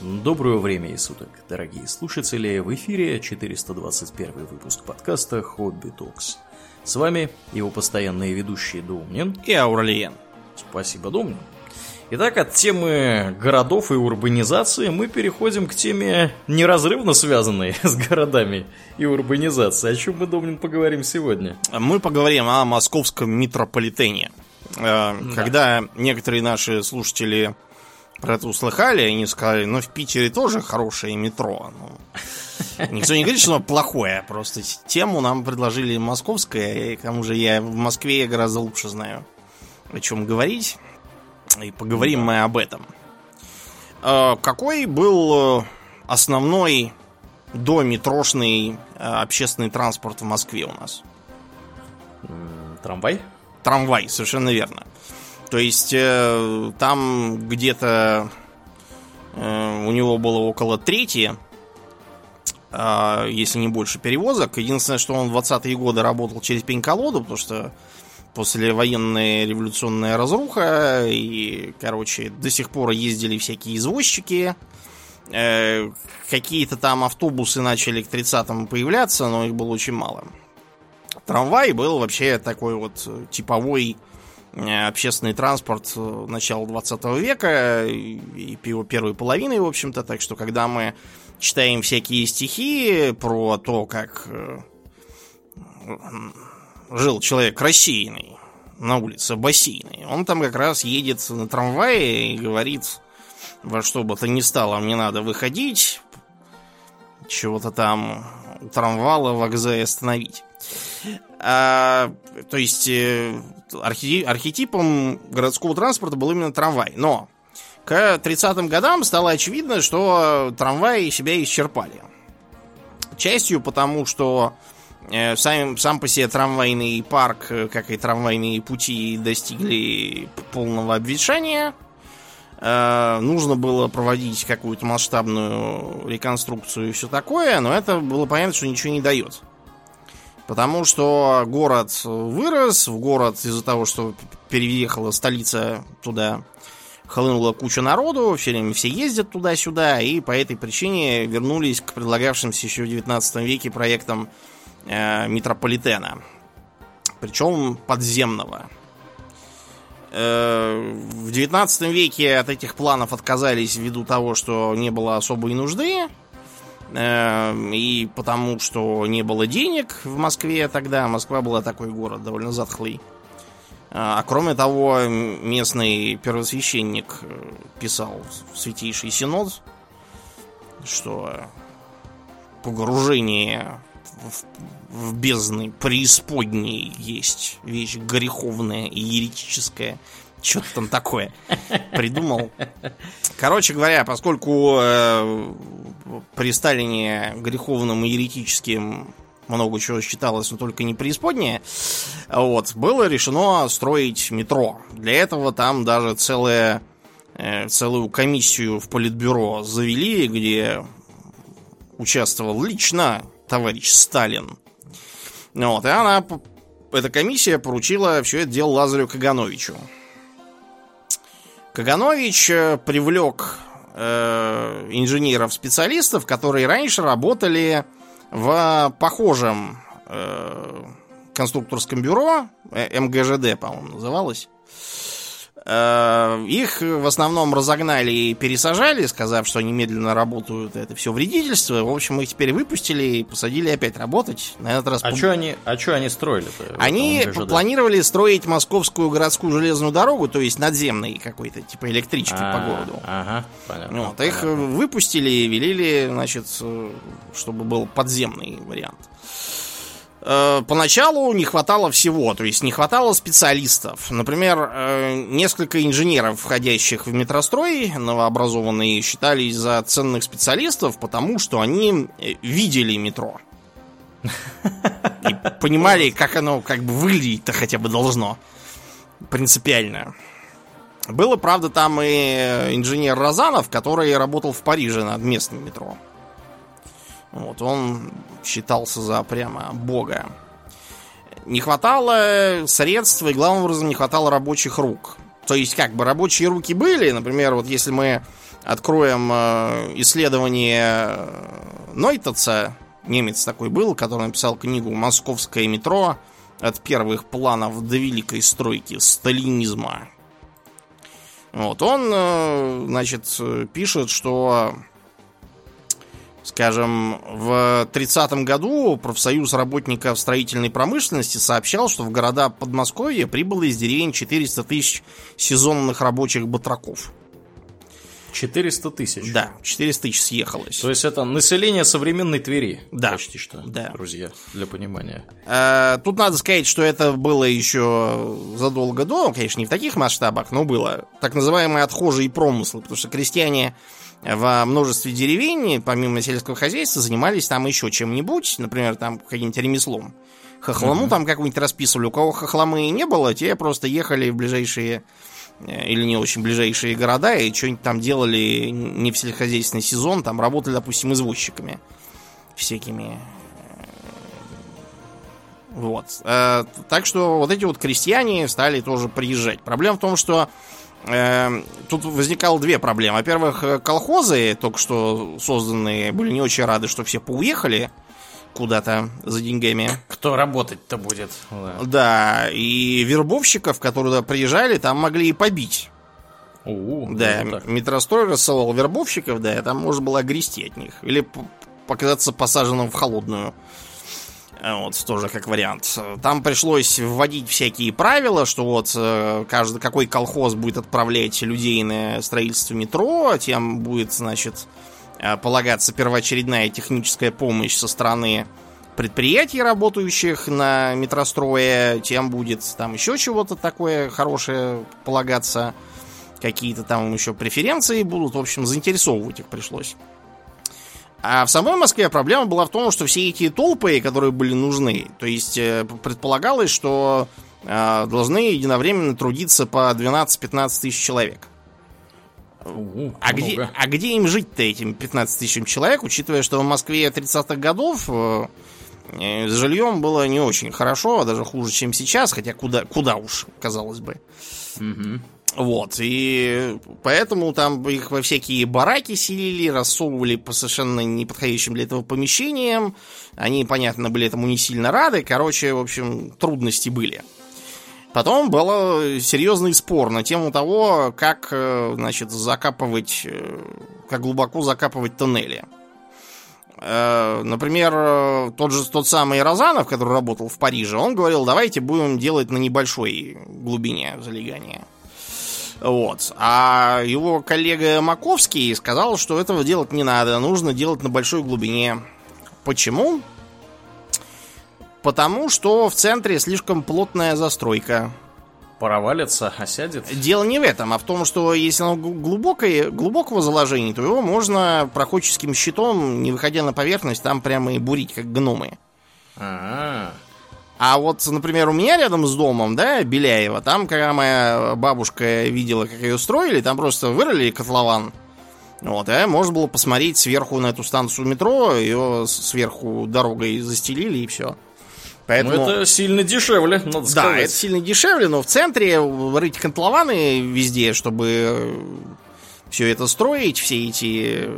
Доброго времени суток, дорогие слушатели! В эфире 421 выпуск подкаста «Хобби Токс». С вами его постоянные ведущие Домнин и Аурлиен. Спасибо, Домнин. Итак, от темы городов и урбанизации мы переходим к теме неразрывно связанной с городами и урбанизацией. О чем мы, Домнин, поговорим сегодня? Мы поговорим о московском метрополитене. Э, да. Когда некоторые наши слушатели про это услыхали, они сказали, ну, в Питере тоже хорошее метро. Ну, никто не говорит, что оно плохое, просто тему нам предложили московское, и к тому же я в Москве гораздо лучше знаю, о чем говорить. И поговорим мы об этом. А, какой был э, основной дометрошный э, общественный транспорт в Москве у нас? Трамвай? Трамвай, совершенно верно. То есть э, там где-то э, у него было около трети, э, если не больше перевозок. Единственное, что он в 20-е годы работал через пень-колоду, потому что после военная революционная разруха, и, короче, до сих пор ездили всякие извозчики. Э, какие-то там автобусы начали к 30-му появляться, но их было очень мало. Трамвай был вообще такой вот типовой общественный транспорт э, начала 20 века и его первой половины, в общем-то. Так что, когда мы читаем всякие стихи про то, как э, жил человек рассеянный на улице бассейной, он там как раз едет на трамвае и говорит, во что бы то ни стало, мне надо выходить, чего-то там трамвала в вокзале остановить. А, то есть э, архетипом городского транспорта был именно трамвай. Но к 30-м годам стало очевидно, что трамваи себя исчерпали. Частью потому, что э, сам, сам по себе трамвайный парк, э, как и трамвайные пути, достигли полного обветшания. нужно было проводить какую-то масштабную реконструкцию и все такое, но это было понятно, что ничего не дает. Потому что город вырос, в город из-за того, что переехала столица туда, хлынула куча народу, все время все ездят туда-сюда, и по этой причине вернулись к предлагавшимся еще в 19 веке проектам э, метрополитена. Причем подземного. Э, в 19 веке от этих планов отказались ввиду того, что не было особой нужды. Эм, и потому, что не было денег в Москве тогда. Москва была такой город довольно затхлый. А, а кроме того, местный первосвященник э, писал в Святейший Синод, что погружение в, в бездны преисподней есть вещь греховная и еретическая. Что-то там такое придумал. Короче говоря, поскольку э, при Сталине греховным и еретическим много чего считалось, но только не преисподнее, вот, было решено строить метро. Для этого там даже целое, э, целую комиссию в Политбюро завели, где участвовал лично товарищ Сталин. Вот, и она, эта комиссия поручила все это дело Лазарю Кагановичу. Каганович э, привлек э, инженеров-специалистов, которые раньше работали в похожем э, конструкторском бюро, МГЖД, по-моему, называлось. Э, их в основном разогнали и пересажали, сказав, что они медленно работают, это все вредительство. В общем, их теперь выпустили и посадили опять работать. На этот раз... А что они, а что они строили-то? Они планировали строить московскую городскую железную дорогу, то есть надземный какой-то, типа электрички по а, городу. Ага, понятно. Вот, их выпустили и велели, значит, чтобы был подземный вариант. Э, поначалу не хватало всего, то есть не хватало специалистов. Например, э, несколько инженеров, входящих в метрострой, новообразованные, считались за ценных специалистов, потому что они э, видели метро. И понимали, как оно как бы выглядеть-то хотя бы должно. Принципиально. Было, правда, там и инженер Розанов, который работал в Париже над местным метро. Вот, он считался за прямо бога. Не хватало средств и, главным образом, не хватало рабочих рук. То есть, как бы, рабочие руки были, например, вот если мы откроем э, исследование Нойтаца, немец такой был, который написал книгу «Московское метро. От первых планов до великой стройки сталинизма». Вот, он, э, значит, пишет, что, скажем, в 30 году профсоюз работников строительной промышленности сообщал, что в города Подмосковья прибыло из деревень 400 тысяч сезонных рабочих батраков. 400 тысяч. Да, 400 тысяч съехалось. То есть это население современной Твери. Да. Почти что, Да. друзья, для понимания. Э, Тут надо сказать, что это было еще задолго до, конечно, не в таких масштабах, но было. Так называемые отхожие промыслы, потому что крестьяне во множестве деревень, помимо сельского хозяйства, занимались там еще чем-нибудь, например, там каким-нибудь ремеслом. Хохлому там какую-нибудь расписывали. У кого хохломы не было, те просто ехали в ближайшие э, или не очень ближайшие города и что-нибудь там делали не в сельскохозяйственный сезон, там работали, допустим, извозчиками всякими. Вот. Э, так что вот эти вот крестьяне стали тоже приезжать. Проблема в том, что тут возникало две проблемы. Во-первых, э, колхозы, только что созданные, были не очень рады, что все поуехали куда-то за деньгами. Кто работать-то будет? Да. Да, и вербовщиков, которые туда приезжали, там могли и побить. У, Да, ну, метрострой рассылал вербовщиков, да, и там можно было огрести от них. Или показаться посаженным в холодную. А Вот, тоже как вариант. Там пришлось вводить всякие правила, что вот э, каждый, какой колхоз будет отправлять людей на строительство метро, тем будет, значит, э, полагаться первоочередная техническая помощь со стороны предприятий, работающих на метрострое, тем будет там еще чего-то такое хорошее полагаться какие-то там еще преференции будут. В общем, заинтересовывать их пришлось. А в самой Москве проблема была в том, что все эти толпы, которые были нужны, то есть э, предполагалось, что э, должны единовременно трудиться по 12-15 тысяч человек. У, А где, а где им жить-то этим 15 тысячам человек, учитывая, что в Москве 30-х годов э, с жильем было не очень хорошо, а даже хуже, чем сейчас, хотя куда, куда уж, казалось бы. Мгм. Вот, и поэтому там их во всякие бараки селили, рассовывали по совершенно неподходящим для этого помещениям. Они, понятно, были этому не сильно рады. Короче, в общем, трудности были. Потом был серьезный спор на тему того, как, э, значит, закапывать, э, как глубоко закапывать тоннели. Э, Например, тот же тот самый Розанов, который работал в Париже, он говорил, давайте будем делать на небольшой глубине залегания. Вот. А его коллега Маковский сказал, что этого делать не надо, нужно делать на большой глубине. Почему? Потому что в центре слишком плотная застройка. Провалится, осядет. Дело не в этом, а в том, что если оно гл- глубокое, глубокого заложения, то его можно проходческим щитом, не выходя на поверхность, там прямо и бурить, как гномы. А, А вот, например, у меня рядом с домом, да, Беляева, там, когда моя бабушка видела, как ее строили, там просто вырыли котлован. Вот, а можно было посмотреть сверху на эту станцию метро, ее сверху дорогой застелили и все. Поэтому... Ну это сильно дешевле, надо Да, сказать. это сильно дешевле, но в центре рыть котлованы везде, чтобы все это строить, все эти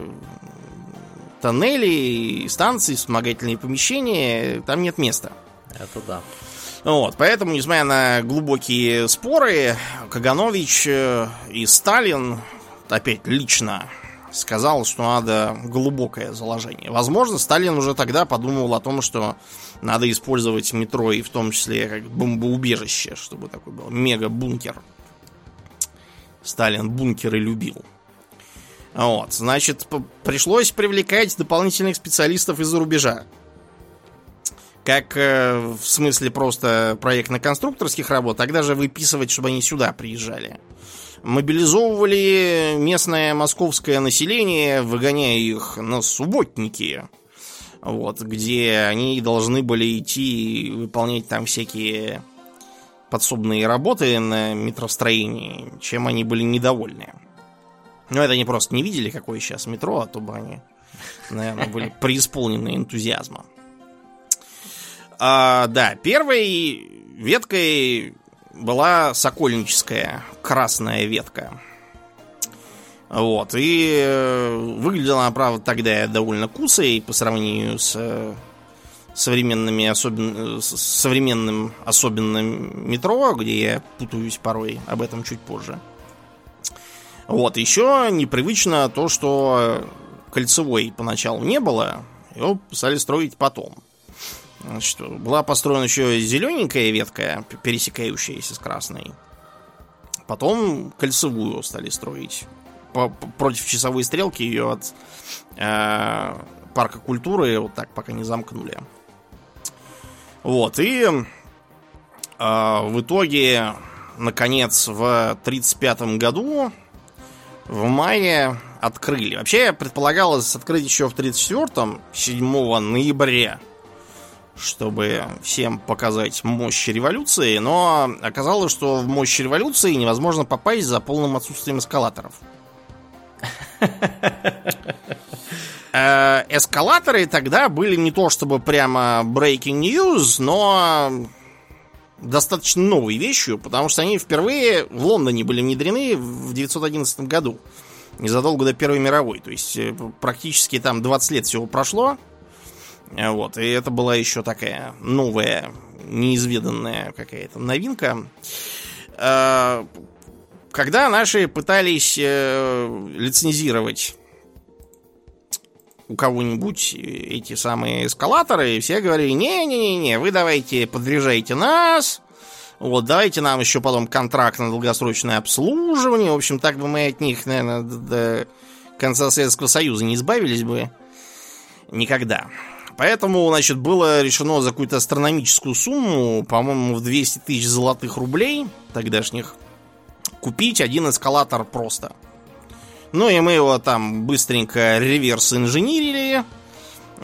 тоннели, станции, вспомогательные помещения, там нет места. Это да. Вот, поэтому, несмотря на глубокие споры, Каганович э, и Сталин, опять лично, сказал, что надо глубокое заложение. Возможно, Сталин уже тогда подумал о том, что надо использовать метро и в том числе как бомбоубежище, чтобы такой был мега-бункер. Сталин бункеры любил. Вот, значит, пришлось привлекать дополнительных специалистов из-за рубежа. Как э, в смысле просто проектно-конструкторских работ, тогда же выписывать, чтобы они сюда приезжали. Мобилизовывали местное московское население, выгоняя их на субботники. Вот, где они должны были идти и выполнять там всякие подсобные работы на метростроении, чем они были недовольны. Но это они просто не видели, какое сейчас метро, а то бы они, наверное, были преисполнены энтузиазма. А, да, первой веткой была сокольническая красная ветка. Вот, и э, выглядела она, правда, тогда довольно кусой по сравнению с э, современными особен... с современным особенным метро, где я путаюсь порой, об этом чуть позже. Вот, еще непривычно то, что кольцевой поначалу не было, его стали строить потом. Значит, была построена еще зелененькая ветка, пересекающаяся с красной. Потом кольцевую стали строить по, против часовой стрелки ее от э, парка культуры вот так пока не замкнули. Вот, и э, в итоге, наконец, в 1935 году, в мае, открыли. Вообще, предполагалось открыть еще в 1934-м, 7 ноября, чтобы всем показать мощь революции, но оказалось, что в мощь революции невозможно попасть за полным отсутствием эскалаторов. Э, эскалаторы тогда были не то чтобы прямо breaking news, но достаточно новой вещью, потому что они впервые в Лондоне были внедрены в 1911 году, незадолго до Первой мировой. То есть э, практически там 20 лет всего прошло. Э, вот, и это была еще такая новая, неизведанная какая-то новинка когда наши пытались э, лицензировать у кого-нибудь эти самые эскалаторы, все говорили, не-не-не, вы давайте подвижайте нас, вот, давайте нам еще потом контракт на долгосрочное обслуживание. В общем, так бы мы от них, наверное, до конца Советского Союза не избавились бы никогда. Поэтому, значит, было решено за какую-то астрономическую сумму, по-моему, в 200 тысяч золотых рублей тогдашних, купить один эскалатор просто. Ну и мы его там быстренько реверс инженерили,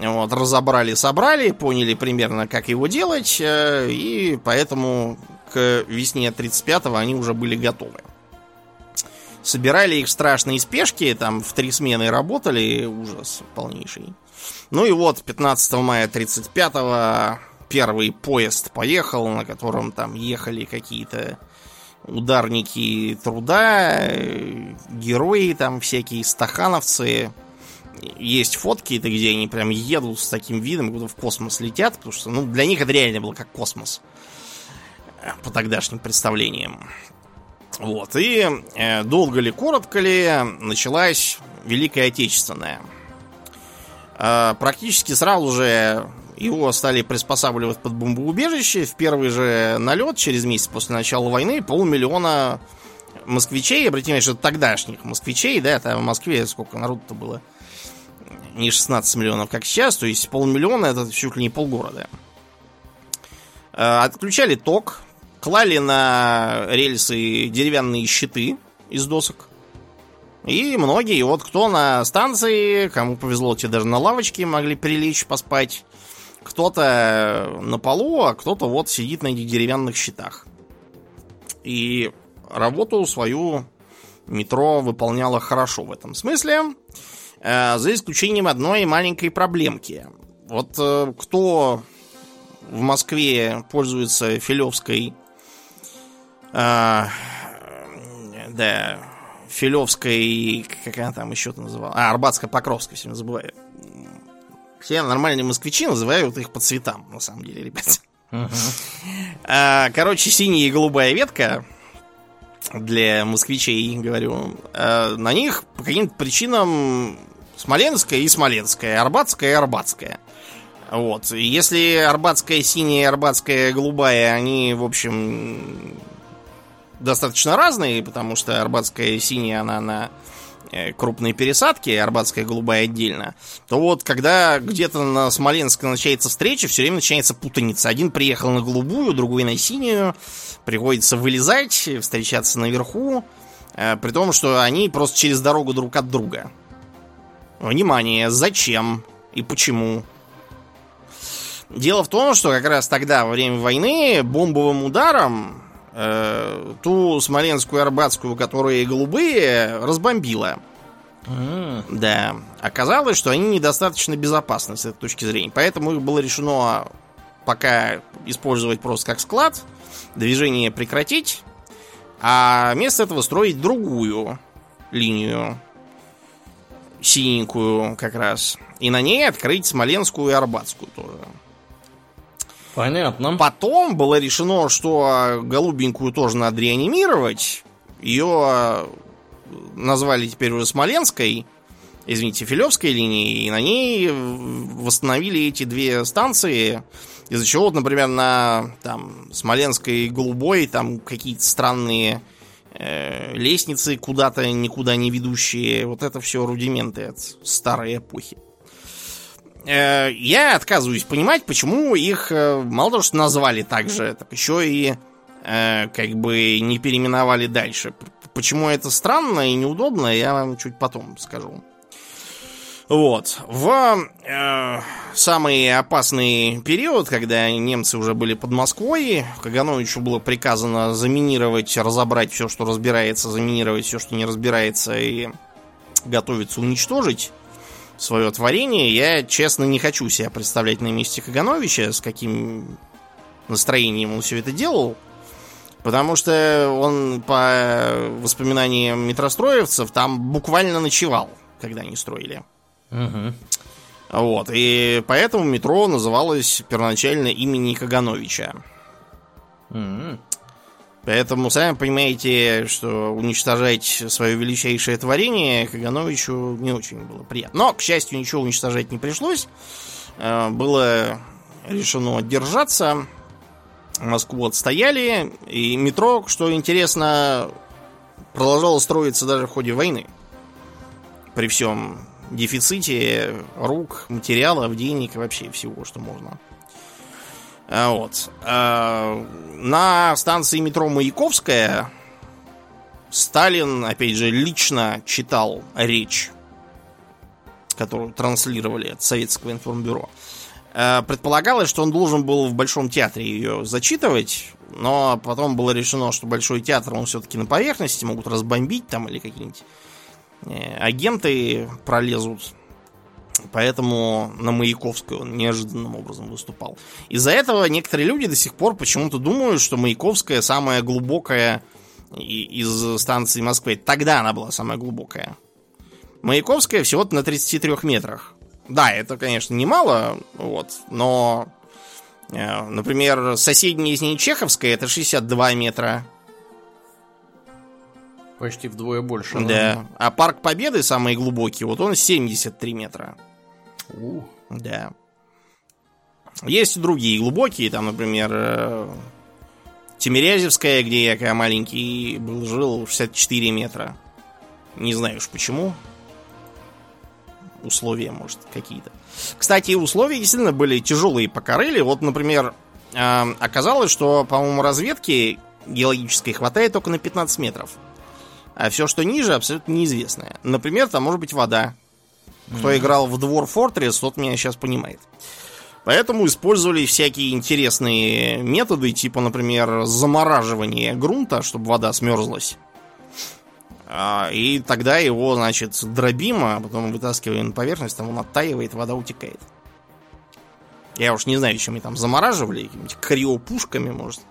вот, разобрали, собрали, поняли примерно, как его делать, э, и поэтому к весне 35-го они уже были готовы. Собирали их страшные спешки, там в три смены работали, ужас полнейший. Ну и вот 15 мая 35-го первый поезд поехал, на котором там ехали какие-то ударники труда, герои там всякие, стахановцы. Есть фотки, это где они прям едут с таким видом, куда в космос летят, потому что ну, для них это реально было как космос. По тогдашним представлениям. Вот, и э, долго ли, коротко ли, началась Великая Отечественная. Э, практически сразу же его стали приспосабливать под бомбоубежище. В первый же налет, через месяц после начала войны, полмиллиона москвичей, обратите внимание, что тогдашних москвичей, да, это в Москве сколько народу-то было? Не 16 миллионов, как сейчас, то есть полмиллиона это чуть ли не полгорода. Э, отключали ток, клали на рельсы деревянные щиты из досок. И многие, вот кто на станции, кому повезло, те даже на лавочке могли прилечь, поспать. Кто-то на полу, а кто-то вот сидит на этих деревянных щитах. И работу свою метро выполняло хорошо в этом смысле, э, за исключением одной маленькой проблемки. Вот э, кто в Москве пользуется Филевской, э, да, Филевской, как она там еще-то называла, а, Арбатско-Покровской, все забываю. Все нормальные москвичи называют их по цветам, на самом деле, ребят. А, короче, синяя и голубая ветка для москвичей, говорю, а, на них по каким-то причинам Смоленская и Смоленская, Арбатская и Арбатская. Вот. Если арбатская синяя и арбатская голубая, они, в общем, достаточно разные, потому что арбатская синяя, она на Э, крупные пересадки, Арбатская голубая отдельно, то вот когда где-то на Смоленск начинается встреча, все время начинается путаница. Один приехал на голубую, другой на синюю, приходится вылезать, встречаться наверху, э, при том, что они просто через дорогу друг от друга. Внимание, зачем и почему? Дело в том, что как раз тогда, во время войны, бомбовым ударом э, ту смоленскую арбатскую, которые голубые, разбомбила. Mm. Да. Оказалось, что они недостаточно безопасны с этой точки зрения. Поэтому их было решено пока использовать просто как склад, движение прекратить, а вместо этого строить другую линию синенькую как раз. И на ней открыть Смоленскую и Арбатскую тоже. Понятно. Потом было решено, что голубенькую тоже надо реанимировать. Ее назвали теперь уже Смоленской, извините, Филевской линией, и на ней восстановили эти две станции, из-за чего, вот, например, на там, Смоленской Голубой там какие-то странные э, лестницы куда-то никуда не ведущие. Вот это все рудименты от старой эпохи. Э, я отказываюсь понимать, почему их э, мало того, что назвали так же, так еще и э, как бы не переименовали дальше. Почему это странно и неудобно, я вам чуть потом скажу. Вот. В э, самый опасный период, когда немцы уже были под Москвой, Кагановичу было приказано заминировать, разобрать все, что разбирается, заминировать все, что не разбирается, и готовиться уничтожить свое творение. Я, честно, не хочу себя представлять на месте Кагановича, с каким настроением он все это делал. Потому что он, по воспоминаниям метростроевцев, там буквально ночевал, когда они строили. Угу. Вот, и поэтому метро называлось первоначально имени Кагановича. М-м. Поэтому, сами понимаете, что уничтожать свое величайшее творение Кагановичу не очень было приятно. Но, к счастью, ничего уничтожать не пришлось. Э, Было решено держаться. Москву отстояли. И метро, что интересно, продолжало строиться даже в ходе войны. При всем дефиците рук, материалов, денег и вообще всего, что можно. А, Вот. А, На станции метро Маяковская Сталин, опять же, лично читал речь, которую транслировали от Советского информбюро. А, Предполагалось, что он должен был в Большом театре ее зачитывать, но потом было решено, что Большой театр, он все-таки на поверхности, могут разбомбить там или какие-нибудь э, агенты пролезут. Поэтому на Маяковской он неожиданным образом выступал. Из-за этого некоторые люди до сих пор почему-то думают, что Маяковская самая глубокая из станции Москвы. Тогда она была самая глубокая. Маяковская всего-то на 33 метрах. Да, это, конечно, немало, вот, но, э, например, соседняя из ней Чеховская это 62 метра. Почти вдвое больше. Да. А Парк Победы, самый глубокий, вот он 73 метра. У. Да. Есть и другие глубокие, там, например, э, Тимирязевская, где я когда маленький был, жил 64 метра. Не знаю уж почему. Условия, может, какие-то. Кстати, условия действительно были тяжелые по Карелии. Вот, например, э, оказалось, что, по-моему, разведки геологической хватает только на 15 метров. А все, что ниже, абсолютно неизвестное. Например, там может быть вода. Кто играл в Двор Fortress, тот меня сейчас понимает. Поэтому использовали всякие интересные методы, типа, например, замораживание грунта, чтобы вода смерзлась. А, И тогда его, значит, дробим, а потом вытаскиваем на поверхность, там он оттаивает, вода утекает. Я уж не знаю, чем они там замораживали, какими-нибудь криопушками, может.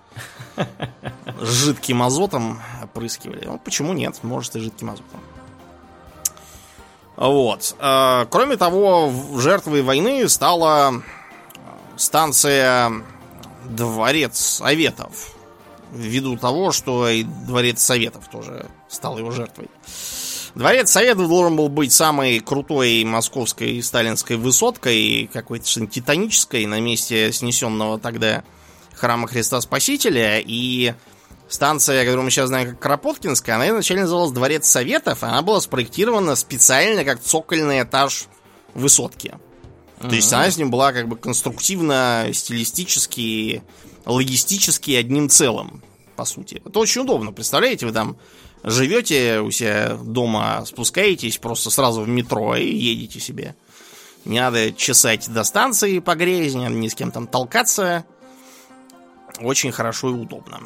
С жидким азотом опрыскивали. Ну, почему нет? Может, и жидким азотом. Вот. Э, Кроме того, жертвой войны стала станция Дворец Советов. Ввиду того, что и Дворец Советов тоже стал его жертвой. Дворец Советов должен был быть самой крутой московской сталинской высоткой, какой-то титанической, на месте снесенного тогда храма Христа Спасителя. И станция, которую мы сейчас знаем как Кропоткинская, она изначально называлась Дворец Советов. Она была спроектирована специально как цокольный этаж высотки. То есть она с ним была как бы конструктивно, стилистически, логистически одним целым, по сути. Это очень удобно. Представляете, вы там живете у себя дома, спускаетесь просто сразу в метро и едете себе. Не надо чесать до станции по грязи, не надо ни с кем там толкаться. Очень хорошо и удобно.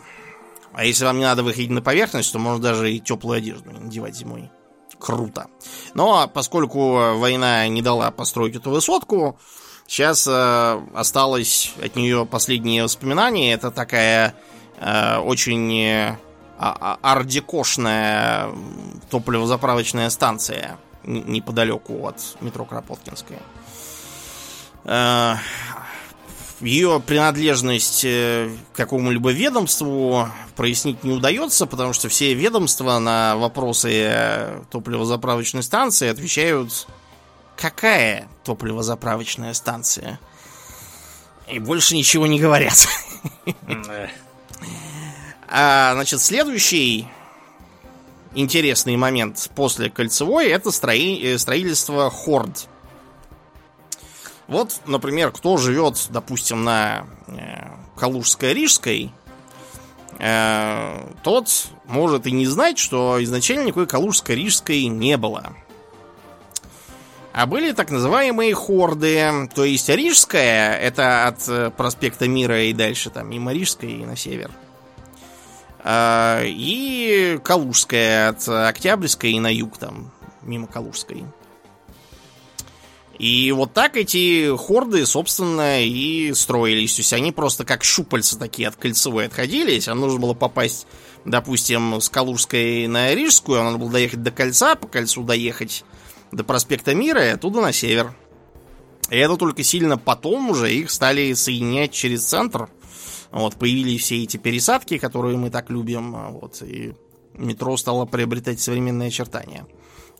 А если вам не надо выходить на поверхность, то можно даже и теплую одежду надевать зимой. Круто. Но поскольку война не дала построить эту высотку, сейчас э, осталось от нее последние воспоминания. Это такая э, очень э, а- а- ардекошная топливозаправочная станция неподалеку от метро Кропоткинская. Э, Ее принадлежность э, к какому-либо ведомству прояснить не удается, потому что все ведомства на вопросы топливозаправочной станции отвечают, какая топливозаправочная станция. И больше ничего не говорят. А, значит, следующий интересный момент после кольцевой это строи... строительство хорд. Вот, например, кто живет, допустим, на э, Калужско-Рижской, э, тот может и не знать, что изначально никакой Калужско-Рижской не было. А были так называемые хорды. То есть Рижская, это от э, проспекта Мира и дальше, там, мимо Рижской и на север. А, и Калужская от Октябрьской и на юг, там, мимо Калужской. И вот так эти хорды, собственно, и строились. То есть они просто как щупальца такие от кольцевой отходились. А нужно было попасть, допустим, с Калужской на Рижскую. А надо было доехать до кольца, по кольцу доехать до проспекта Мира и оттуда на север. И это только сильно потом уже их стали соединять через центр. Вот, появились все эти пересадки, которые мы так любим. Вот, и метро стало приобретать современные очертания.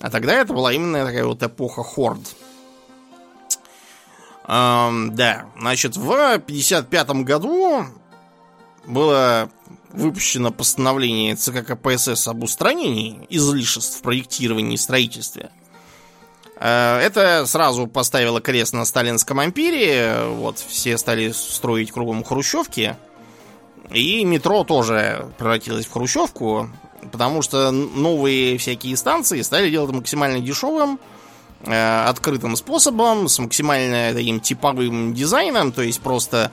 А тогда это была именно такая вот эпоха хорд. Эм, да, значит, в 55 году было выпущено постановление ЦК КПСС об устранении излишеств в проектировании и строительстве. Э, это сразу поставило крест на сталинском ампире. Вот, все стали строить кругом хрущевки. И метро тоже превратилось в хрущевку, потому что новые всякие станции стали делать максимально дешевым, открытым способом, с максимально таким типовым дизайном, то есть просто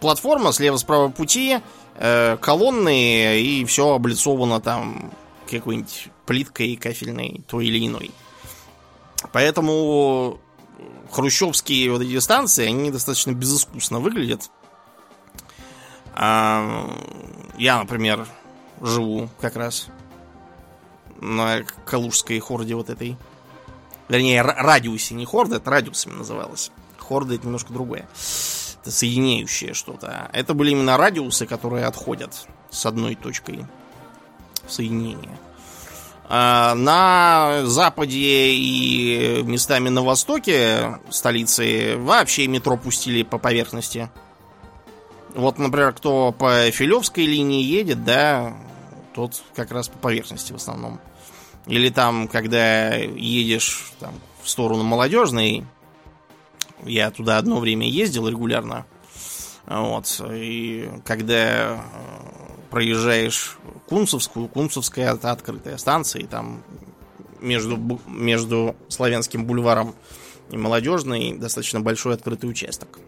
платформа слева-справа пути, э, колонны и все облицовано там какой-нибудь плиткой кафельной, той или иной. Поэтому хрущевские вот эти станции, они достаточно безыскусно выглядят. А, я, например, живу как раз на Калужской хорде вот этой. Вернее, радиусе, не хорда, это радиусами называлось. Хорда это немножко другое. Это соединяющее что-то. Это были именно радиусы, которые отходят с одной точкой соединения. А на западе и местами на востоке столицы вообще метро пустили по поверхности. Вот, например, кто по Филевской линии едет, да, тот как раз по поверхности в основном. Или там, когда едешь там, в сторону молодежной, я туда одно время ездил регулярно. Вот. И когда э, проезжаешь Кунцевскую, Кунцевская это открытая станция, и там между, между Славянским бульваром и Молодежной достаточно большой открытый участок.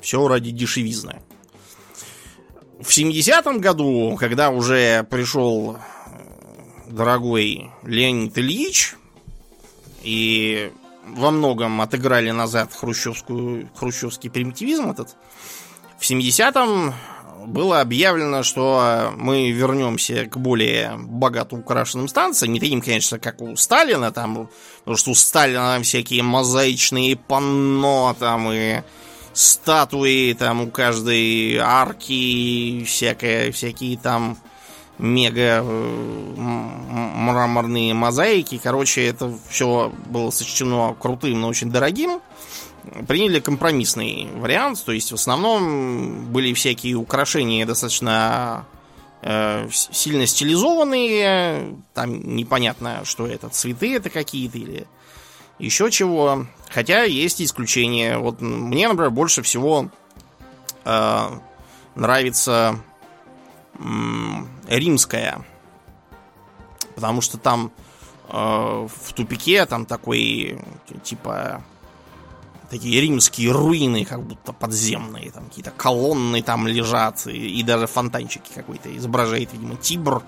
Все ради дешевизны. В 70-м году, когда уже пришел дорогой Леонид Ильич, и во многом отыграли назад хрущевскую, хрущевский примитивизм этот, в 70-м было объявлено, что мы вернемся к более богато украшенным станциям. Не таким, конечно, как у Сталина, там, потому что у Сталина всякие мозаичные панно, там и статуи, там у каждой арки, всякое, всякие там мега э, мраморные мозаики. Короче, это все было сочтено крутым, но очень дорогим. Приняли компромиссный вариант, то есть в основном были всякие украшения достаточно э, сильно стилизованные, там непонятно, что это, цветы это какие-то или еще чего. Хотя есть исключения. Вот мне, например, больше всего э, нравится римская. Потому что там э, в тупике там такой, типа, такие римские руины, как будто подземные, там какие-то колонны там лежат, и, и даже фонтанчики какой-то изображает, видимо, Тибр,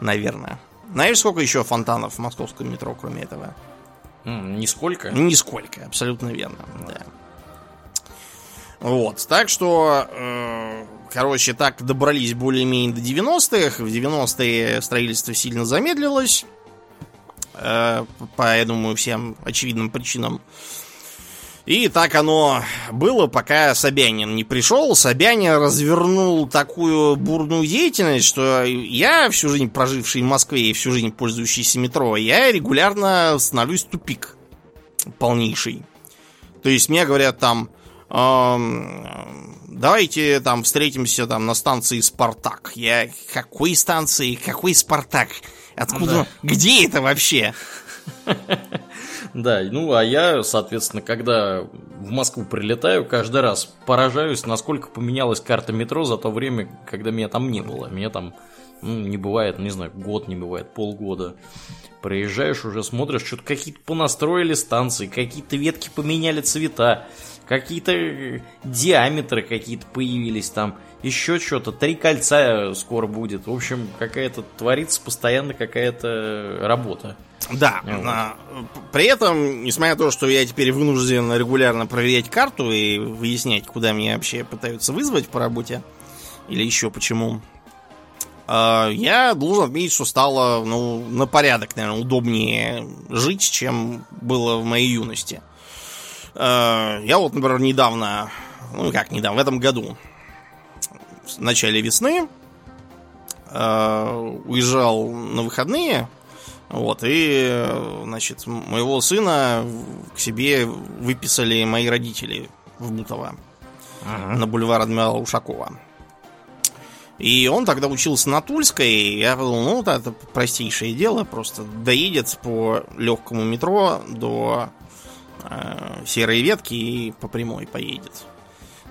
наверное. Знаешь, сколько еще фонтанов в московском метро, кроме этого? Нисколько? Нисколько, абсолютно верно, да. Вот, так что э, Короче, так добрались более-менее до 90-х. В 90-е строительство сильно замедлилось. Э, по, я думаю, всем очевидным причинам. И так оно было, пока Собянин не пришел. Собянин развернул такую бурную деятельность, что я, всю жизнь проживший в Москве и всю жизнь пользующийся метро, я регулярно становлюсь тупик полнейший. То есть мне говорят там, давайте там встретимся там на станции Спартак. Я какой станции, какой Спартак? Откуда? Да. Где это вообще? Да, ну а я, соответственно, когда в Москву прилетаю, каждый раз поражаюсь, насколько поменялась карта метро за то время, когда меня там не было. Меня там ну, не бывает, не знаю, год не бывает, полгода. Проезжаешь уже, смотришь, что-то какие-то понастроили станции, какие-то ветки поменяли цвета, какие-то э, диаметры какие-то появились там, еще что-то, три кольца скоро будет. В общем, какая-то творится постоянно какая-то работа. Да, вот. при этом, несмотря на то, что я теперь вынужден регулярно проверять карту и выяснять, куда меня вообще пытаются вызвать по работе, или еще почему, а, я должен отметить, что стало ну, на порядок, наверное, удобнее жить, чем было в моей юности. А, я вот, например, недавно, ну как недавно, в этом году, в начале весны, а, уезжал на выходные вот, и, значит, моего сына к себе выписали мои родители в Бутово. Ага. На бульвар адмирала Ушакова. И он тогда учился на Тульской, и я подумал, ну, это простейшее дело, просто доедет по легкому метро до э, серой ветки и по прямой поедет.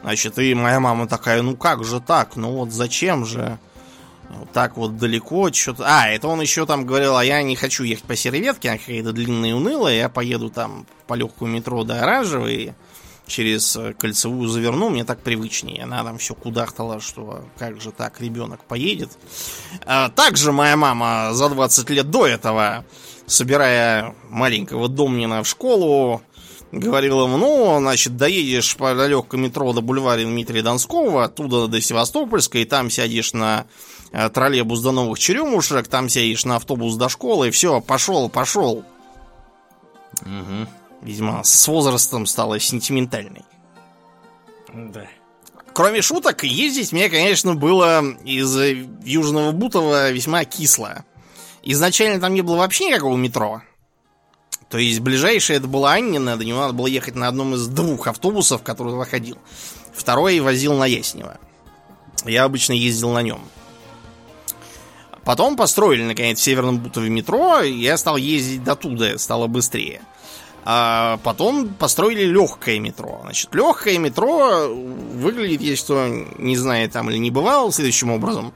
Значит, и моя мама такая, ну как же так, ну вот зачем же? Вот так вот далеко, что-то... А, это он еще там говорил, а я не хочу ехать по серой ветке, она какая-то длинная и унылая, я поеду там по легкому метро до Оранжевой, через э, кольцевую заверну, мне так привычнее. Она там все кудахтала, что как же так ребенок поедет. А, также моя мама за 20 лет до этого, собирая маленького Домнина в школу, говорила ему, ну, значит, доедешь по легкому метро до бульвара Дмитрия Донского, оттуда до Севастопольска, и там сядешь на Э, троллейбус до новых черемушек, там сядешь на автобус до школы, и все, пошел, пошел. Угу. Видимо, с возрастом стала сентиментальной. Да. Кроме шуток, ездить мне, конечно, было из Южного Бутова весьма кисло. Изначально там не было вообще никакого метро. То есть ближайшее это была Аннина, до него надо было ехать на одном из двух автобусов, который выходил. Второй возил на Яснево. Я обычно ездил на нем. Потом построили, наконец, в Северном Бутове метро, и я стал ездить до туда, стало быстрее. А потом построили легкое метро. Значит, легкое метро выглядит, если кто не знает там или не бывал, следующим образом.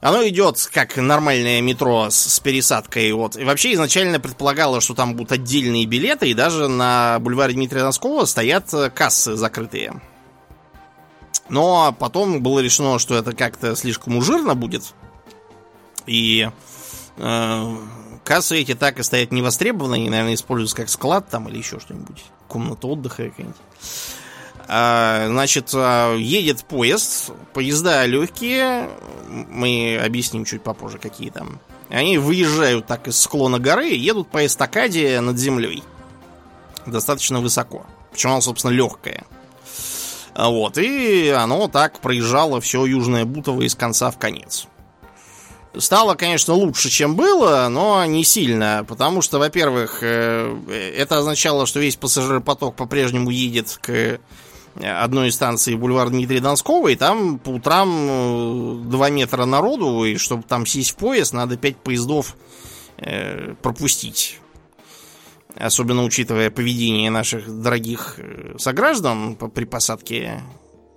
Оно идет как нормальное метро с, с пересадкой. Вот. И вообще изначально предполагалось, что там будут отдельные билеты, и даже на бульваре Дмитрия Носкова стоят кассы закрытые. Но потом было решено, что это как-то слишком ужирно будет. И э, кассы эти так и стоят невостребованные, наверное, используются как склад там или еще что-нибудь. Комната отдыха какая-нибудь. А, значит, а, едет поезд, поезда легкие, мы объясним чуть попозже, какие там. Они выезжают так из склона горы едут по эстакаде над землей. Достаточно высоко. Почему оно, собственно, легкое. Вот, и оно так проезжало все Южное Бутово из конца в конец. Стало, конечно, лучше, чем было, но не сильно, потому что, во-первых, э, это означало, что весь пассажиропоток по-прежнему едет к одной из станций бульвар Дмитрия Донского, и там по утрам 2 э, метра народу, и чтобы там сесть в поезд, надо 5 поездов э, пропустить. Особенно учитывая поведение наших дорогих сограждан при посадке.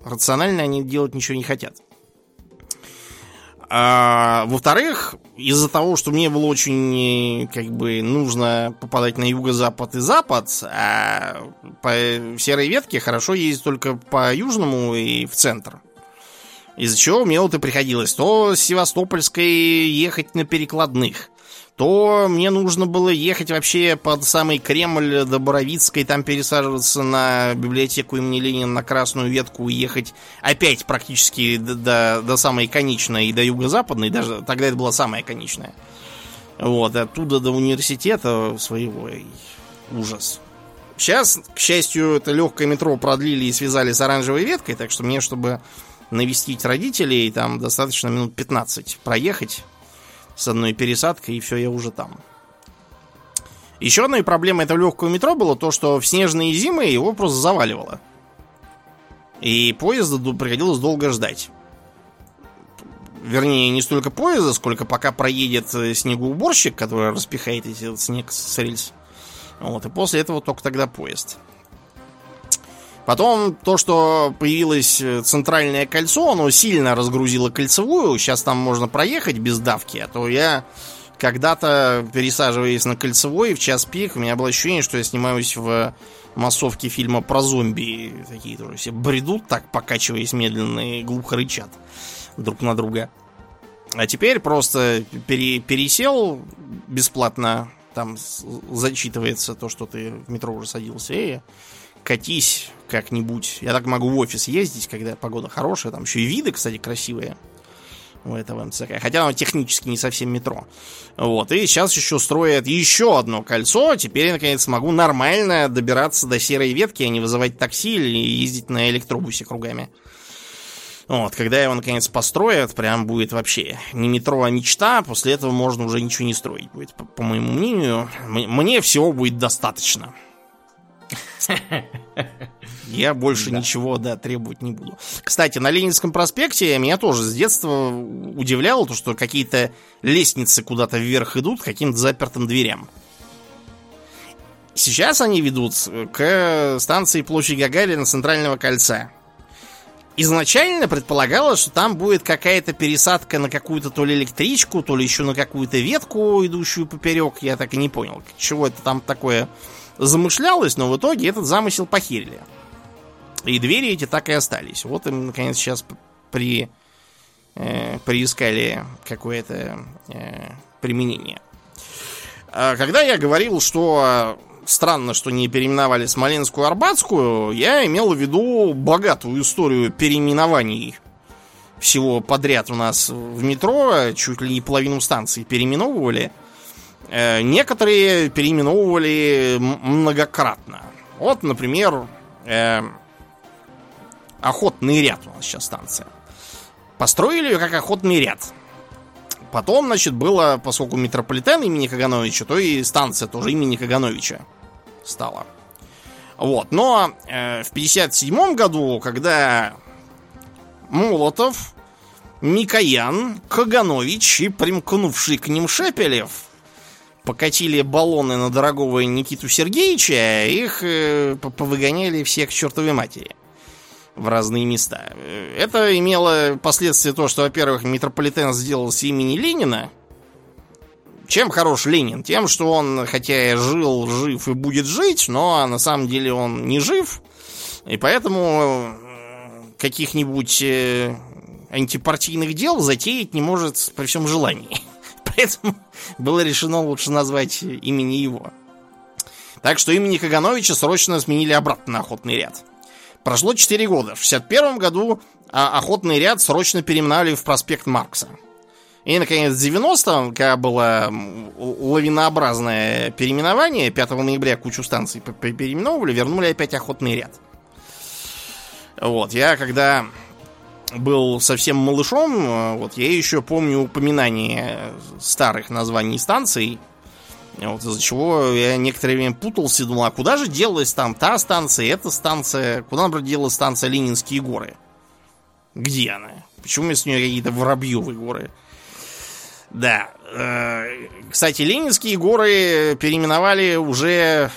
Рационально они делать ничего не хотят. А, во-вторых, из-за того, что мне было очень как бы нужно попадать на юго-запад и запад, а по серой ветке хорошо ездить только по южному и в центр. Из-за чего мне вот и приходилось то с Севастопольской ехать на перекладных, то мне нужно было ехать вообще под самый Кремль до Боровицкой, там пересаживаться на библиотеку имени Ленина на Красную Ветку, ехать опять практически до, до, до самой конечной и до юго-западной, даже тогда это была самая конечная. Вот, оттуда до университета своего. Ужас. Сейчас, к счастью, это легкое метро продлили и связали с оранжевой веткой, так что мне, чтобы навестить родителей, там достаточно минут 15 проехать с одной пересадкой, и все, я уже там. Еще одной проблемой этого легкого метро было то, что в снежные зимы его просто заваливало. И поезда приходилось долго ждать. Вернее, не столько поезда, сколько пока проедет э, снегоуборщик, который распихает этот снег с рельс. Вот, и после этого только тогда поезд. Потом то, что появилось э, центральное кольцо, оно сильно разгрузило кольцевую. Сейчас там можно проехать без давки, а то я когда-то, пересаживаясь на кольцевой в час пик, у меня было ощущение, что я снимаюсь в массовке фильма про зомби. Такие тоже все бредут так, покачиваясь медленно и глухо рычат друг на друга. А теперь просто пере, пересел бесплатно, там зачитывается то, что ты в метро уже садился, и катись как-нибудь. Я так могу в офис ездить, когда погода хорошая, там еще и виды, кстати, красивые у этого МЦК. Хотя оно технически не совсем метро. Вот. И сейчас еще строят еще одно кольцо. Теперь я, наконец, смогу нормально добираться до серой ветки, а не вызывать такси или ездить на электробусе кругами. Вот, когда его наконец построят, прям будет вообще не метро, а мечта. После этого можно уже ничего не строить будет, по, по моему мнению. Мне всего будет достаточно. Я больше да. ничего, да, требовать не буду. Кстати, на Ленинском проспекте меня тоже с детства удивляло то, что какие-то лестницы куда-то вверх идут к каким-то запертым дверям. Сейчас они ведут к станции площади Гагарина Центрального кольца. Изначально предполагалось, что там будет какая-то пересадка на какую-то то ли электричку, то ли еще на какую-то ветку, идущую поперек. Я так и не понял, чего это там такое замышлялось, но в итоге этот замысел похерили. И двери эти так и остались. Вот им, наконец, сейчас при, э, приискали какое-то э, применение. А когда я говорил, что странно, что не переименовали Смоленскую Арбатскую, я имел в виду богатую историю переименований всего подряд у нас в метро, чуть ли не половину станций переименовывали. Э, некоторые переименовывали многократно. Вот, например, э, охотный ряд у нас сейчас станция. Построили ее как охотный ряд. Потом, значит, было, поскольку метрополитен имени Кагановича, то и станция тоже имени Кагановича стала. Вот, но э, в 57 году, когда Молотов, Микоян, Каганович и примкнувший к ним Шепелев покатили баллоны на дорогого Никиту Сергеевича, их э, повыгоняли всех к чертовой матери в разные места. Это имело последствия то, что, во-первых, метрополитен сделался имени Ленина. Чем хорош Ленин? Тем, что он, хотя и жил, жив и будет жить, но на самом деле он не жив. И поэтому э, каких-нибудь э, антипартийных дел затеять не может при всем желании. Поэтому было решено лучше назвать имени его. Так что имени Кагановича срочно сменили обратно на охотный ряд. Прошло 4 года. В 61 году а, охотный ряд срочно переименовали в проспект Маркса. И, наконец, в 90-м, когда было лавинообразное переименование, 5 ноября кучу станций переименовывали, вернули опять охотный ряд. Вот, я когда был совсем малышом, вот я еще помню упоминание старых названий станций, вот из-за чего я некоторое время путался и думал, а куда же делалась там та станция, эта станция, куда, например, делалась станция Ленинские горы? Где она? Почему вместо нее какие-то Воробьевые горы? Да. Э, кстати, Ленинские горы переименовали уже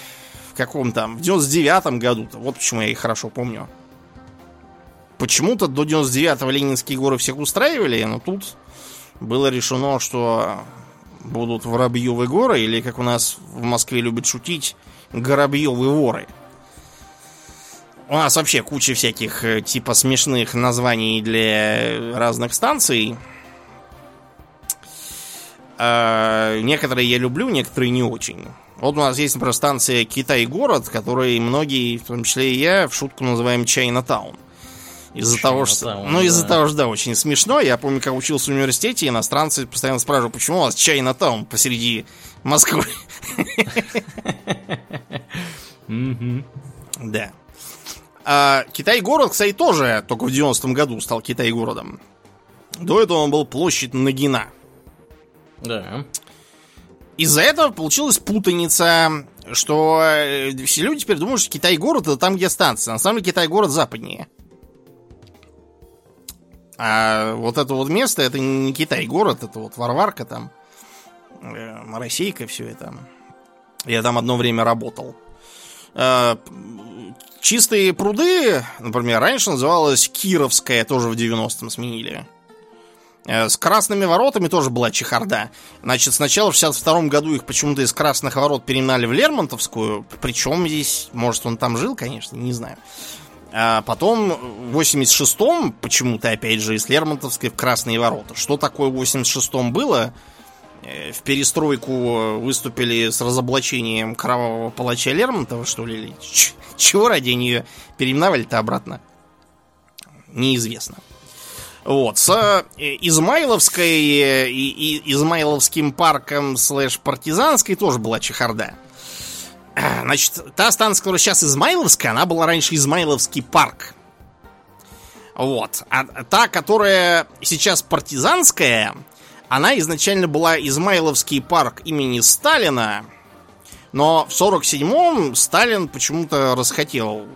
в каком там, в 99-м году-то. Вот почему я их хорошо помню. Почему-то до 99-го Ленинские горы всех устраивали, но тут было решено, что будут Воробьевы горы, или, как у нас в Москве любят шутить, Горобьевы воры. У нас вообще куча всяких э, типа смешных названий для разных станций. А некоторые я люблю, некоторые не очень. Вот у нас есть, например, станция Китай-город, который многие, в том числе и я, в шутку называем Чайна-таун. Из-за того, что... Чайна-таун, Ну, из-за да. того, что, да, очень смешно. Я помню, как учился в университете, иностранцы постоянно спрашивают, почему у вас чайна таун посреди Москвы. Да. А, Китай-город, кстати, тоже только в 90-м году стал Китай-городом. До этого он был площадь Нагина. Да. Из-за этого получилась путаница, что э, все люди теперь думают, что Китай-город это там, где станция. На самом деле Китай-город западнее. А вот это вот место, это не Китай-город, это вот Варварка там, э, Моросейка, все это. Я там одно время работал. Э, Чистые пруды, например, раньше называлась Кировская, тоже в 90-м сменили. Э, С красными воротами тоже была чехарда. Значит, сначала в 62 году их почему-то из красных ворот перегнали в Лермонтовскую. Причем здесь, может, он там жил, конечно, не знаю. А потом в 86-м почему-то, опять же, из Лермонтовской в Красные ворота. Что такое в 86-м было? Э, В перестройку выступили с разоблачением кровавого палача Лермонтова, что ли? или Чего ради они ее переименовали-то обратно? Неизвестно. Вот, с э, Измайловской э, и, и Измайловским парком слэш партизанской тоже была чехарда. Значит, та станция, которая сейчас Измайловская, она была раньше Измайловский парк. Вот. А та, которая сейчас партизанская, она изначально была Измайловский парк имени Сталина, но в 47-м Сталин почему-то расхотел,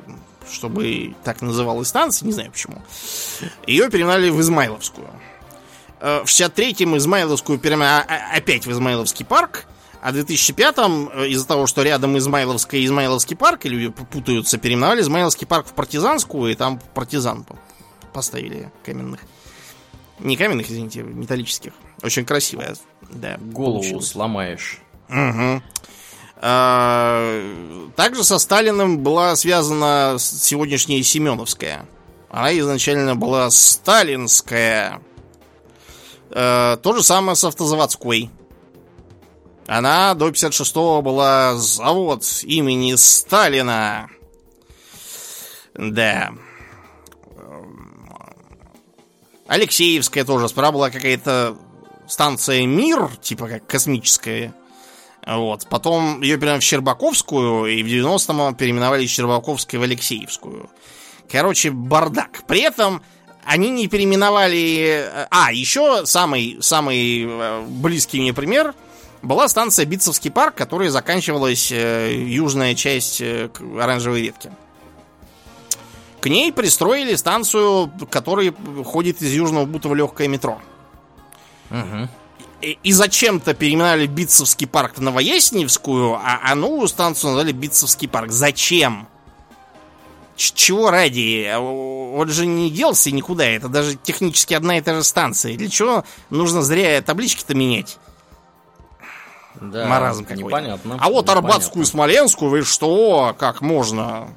чтобы так называлась станция, не знаю почему. Ее перегнали в Измайловскую. Э, В 63-м Измайловскую перегнали а- опять в Измайловский парк, а в 2005-м э, из-за того, что рядом Измайловская и Измайловский парк, и люди путаются, переименовали Измайловский парк в партизанскую, и там партизан по- поставили каменных. Не каменных, извините, металлических. Очень красивая. Да, Голову получилось. сломаешь. А, Также со Сталиным была связана сегодняшняя Семеновская. Она изначально была сталинская. Э, То же самое с автозаводской. Она до 56-го была завод имени Сталина. Да. Алексеевская тоже. Справа была какая-то станция Мир, типа как космическая. Вот. Потом ее переименовали в Щербаковскую, и в 90-м переименовали из Щербаковской в Алексеевскую. Короче, бардак. При этом они не переименовали... А, еще самый, самый э, близкий мне пример была станция Битцевский парк, которая заканчивалась э, южная часть э, оранжевой ветки. К ней пристроили станцию, которая ходит из Южного Бутова легкое метро. Мгм. И, и зачем-то переименовали Битцевский парк в Новоясневскую, а, а новую станцию назвали Битцевский парк. Зачем? Ч- чего ради? А, Он же не делся никуда. Это даже технически одна и та же станция. Для чего нужно зря таблички-то менять? Да, Маразм какой-то. непонятно. А вот непонятно. Арбатскую и Смоленскую, вы что? Как можно?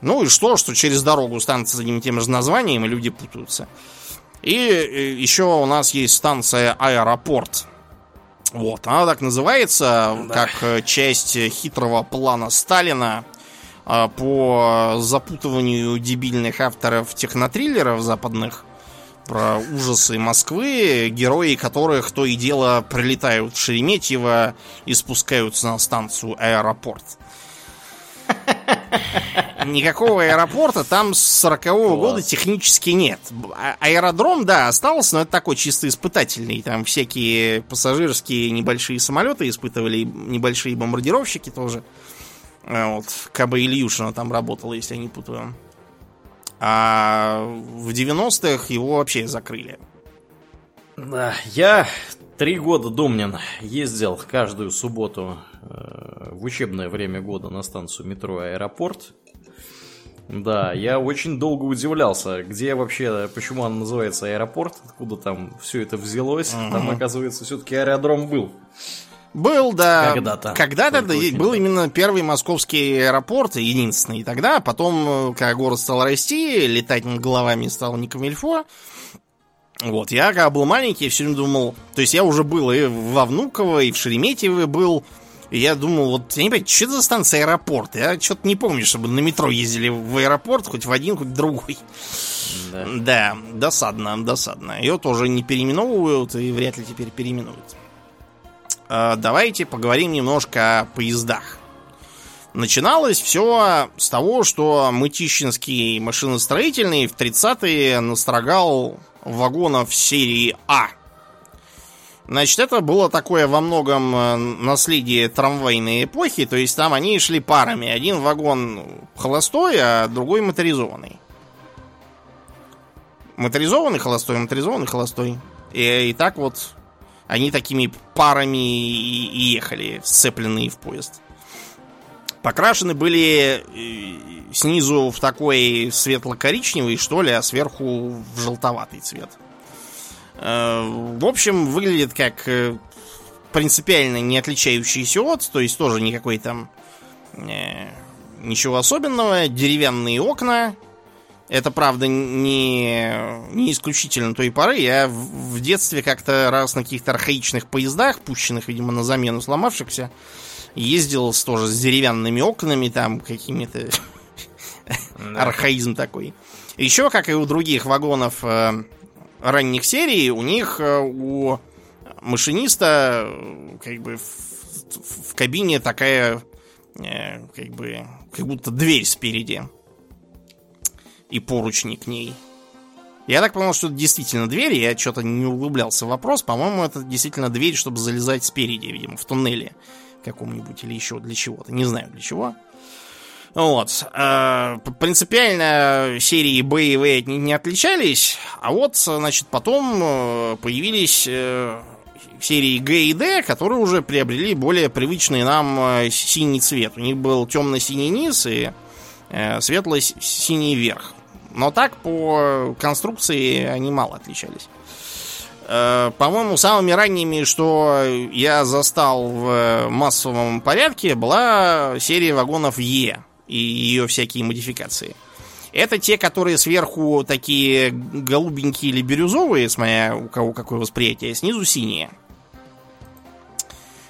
Ну и что, что через дорогу станция с одним и тем же названием, и люди путаются. И еще у нас есть станция Аэропорт. Вот, она так называется, как э, часть хитрого плана Сталина э, по запутыванию дебильных авторов технотриллеров западных про ужасы Москвы, герои которых то и дело прилетают в Шереметьево и спускаются на станцию аэропорт. Никакого аэропорта там с 40-го Класс. года технически нет. А- Аэродром, да, остался, но это такой чисто испытательный. Там всякие пассажирские небольшие самолеты испытывали, небольшие бомбардировщики тоже. А Вот, КБ Ильюшина там работала, если я не путаю. А в 90-х его вообще закрыли. Да, я три года, Домнин, ездил каждую субботу э, в учебное время года на станцию метро «Аэропорт». Да, я очень долго удивлялся, где вообще, почему она называется аэропорт, откуда там все это взялось. Там, оказывается, все-таки аэродром был. Был, да. Когда-то. Когда-то да, был именно первый московский аэропорт, единственный тогда. Потом, э, когда город стал расти, летать над головами стало не камильфо. Вот, я когда был маленький, все время думал... То есть я уже был и во Внуково, и в Шереметьево был. И я думал, вот, я не понимаю, что это за станция аэропорт? Я что-то не помню, чтобы на метро ездили в аэропорт, хоть в один, хоть в другой. Да. да, досадно, досадно. Ее тоже не переименовывают и вряд ли теперь переименуют. А, давайте поговорим немножко о поездах. Начиналось все с того, что Мытищинский машиностроительный в 30-е настрогал вагонов серии А. Значит, это было такое во многом э, наследие трамвайной эпохи, то есть там они шли парами. Один вагон холостой, а другой моторизованный. Моторизованный холостой, моторизованный холостой. И, и так вот они такими парами и, ехали, сцепленные в поезд. Покрашены были э, снизу в такой светло-коричневый, что ли, а сверху в желтоватый цвет. Э, в общем, выглядит как э, принципиально не отличающийся от, то есть тоже никакой там ничего особенного. Деревянные окна. Это, правда, не, не исключительно той поры. Я в, в детстве как-то раз на каких-то архаичных поездах, пущенных, видимо, на замену сломавшихся, ездил с, тоже с деревянными окнами, там какими-то архаизм такой. Еще, как и у других вагонов ранних серий у них э, у машиниста э, как бы в, в кабине такая э, как бы как будто дверь спереди и поручни к ней. Я так понял, что это действительно дверь, я что-то не углублялся в вопрос. По-моему, это действительно дверь, чтобы залезать спереди, видимо, в туннеле каком-нибудь или еще для чего-то. Не знаю для чего. Вот. Э, принципиально серии Б и В не, отличались, а вот, значит, потом э, появились э, серии Г и Д, которые уже приобрели более привычный нам э, синий цвет. У них был темно-синий низ и светло-синий верх. Но так по конструкции они мало отличались. Э, по-моему, самыми ранними, что я застал в массовом порядке, была серия вагонов Е и ее всякие модификации. Это те, которые сверху такие голубенькие или бирюзовые, смотря у кого какое восприятие, снизу синие.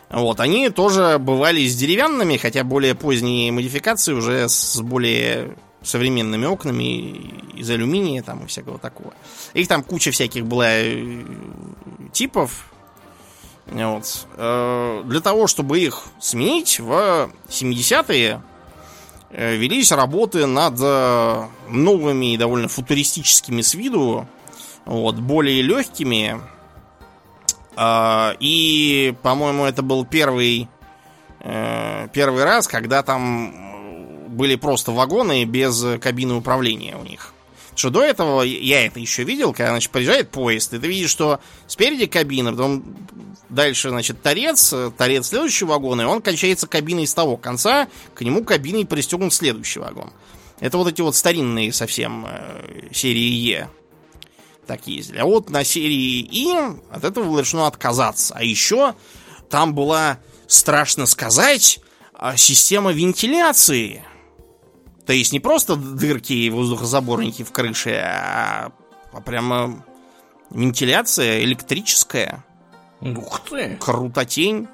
Вот, они тоже бывали с деревянными, хотя более поздние модификации уже с более современными окнами из алюминия там и всякого такого. Их там куча всяких была э, типов. Вот. Э, для того, чтобы их сменить в 70-е Э, велись работы над новыми и довольно футуристическими с виду, вот, более легкими. И, по-моему, это был первый, первый раз, когда там были просто вагоны без кабины управления у них. Что до этого я это еще видел, когда, значит, приезжает поезд, и ты видишь, что спереди кабина, потом дальше, значит, торец, торец следующего вагона, и он кончается кабиной с того конца, к нему кабиной пристегнут следующий вагон. Это вот эти вот старинные совсем э, серии Е так ездили. А вот на серии И от этого решено отказаться. А еще там была, страшно сказать, а, система вентиляции. То есть не просто дырки и воздухозаборники в крыше, а, а прямо вентиляция электрическая. Ух ты! Крутотень.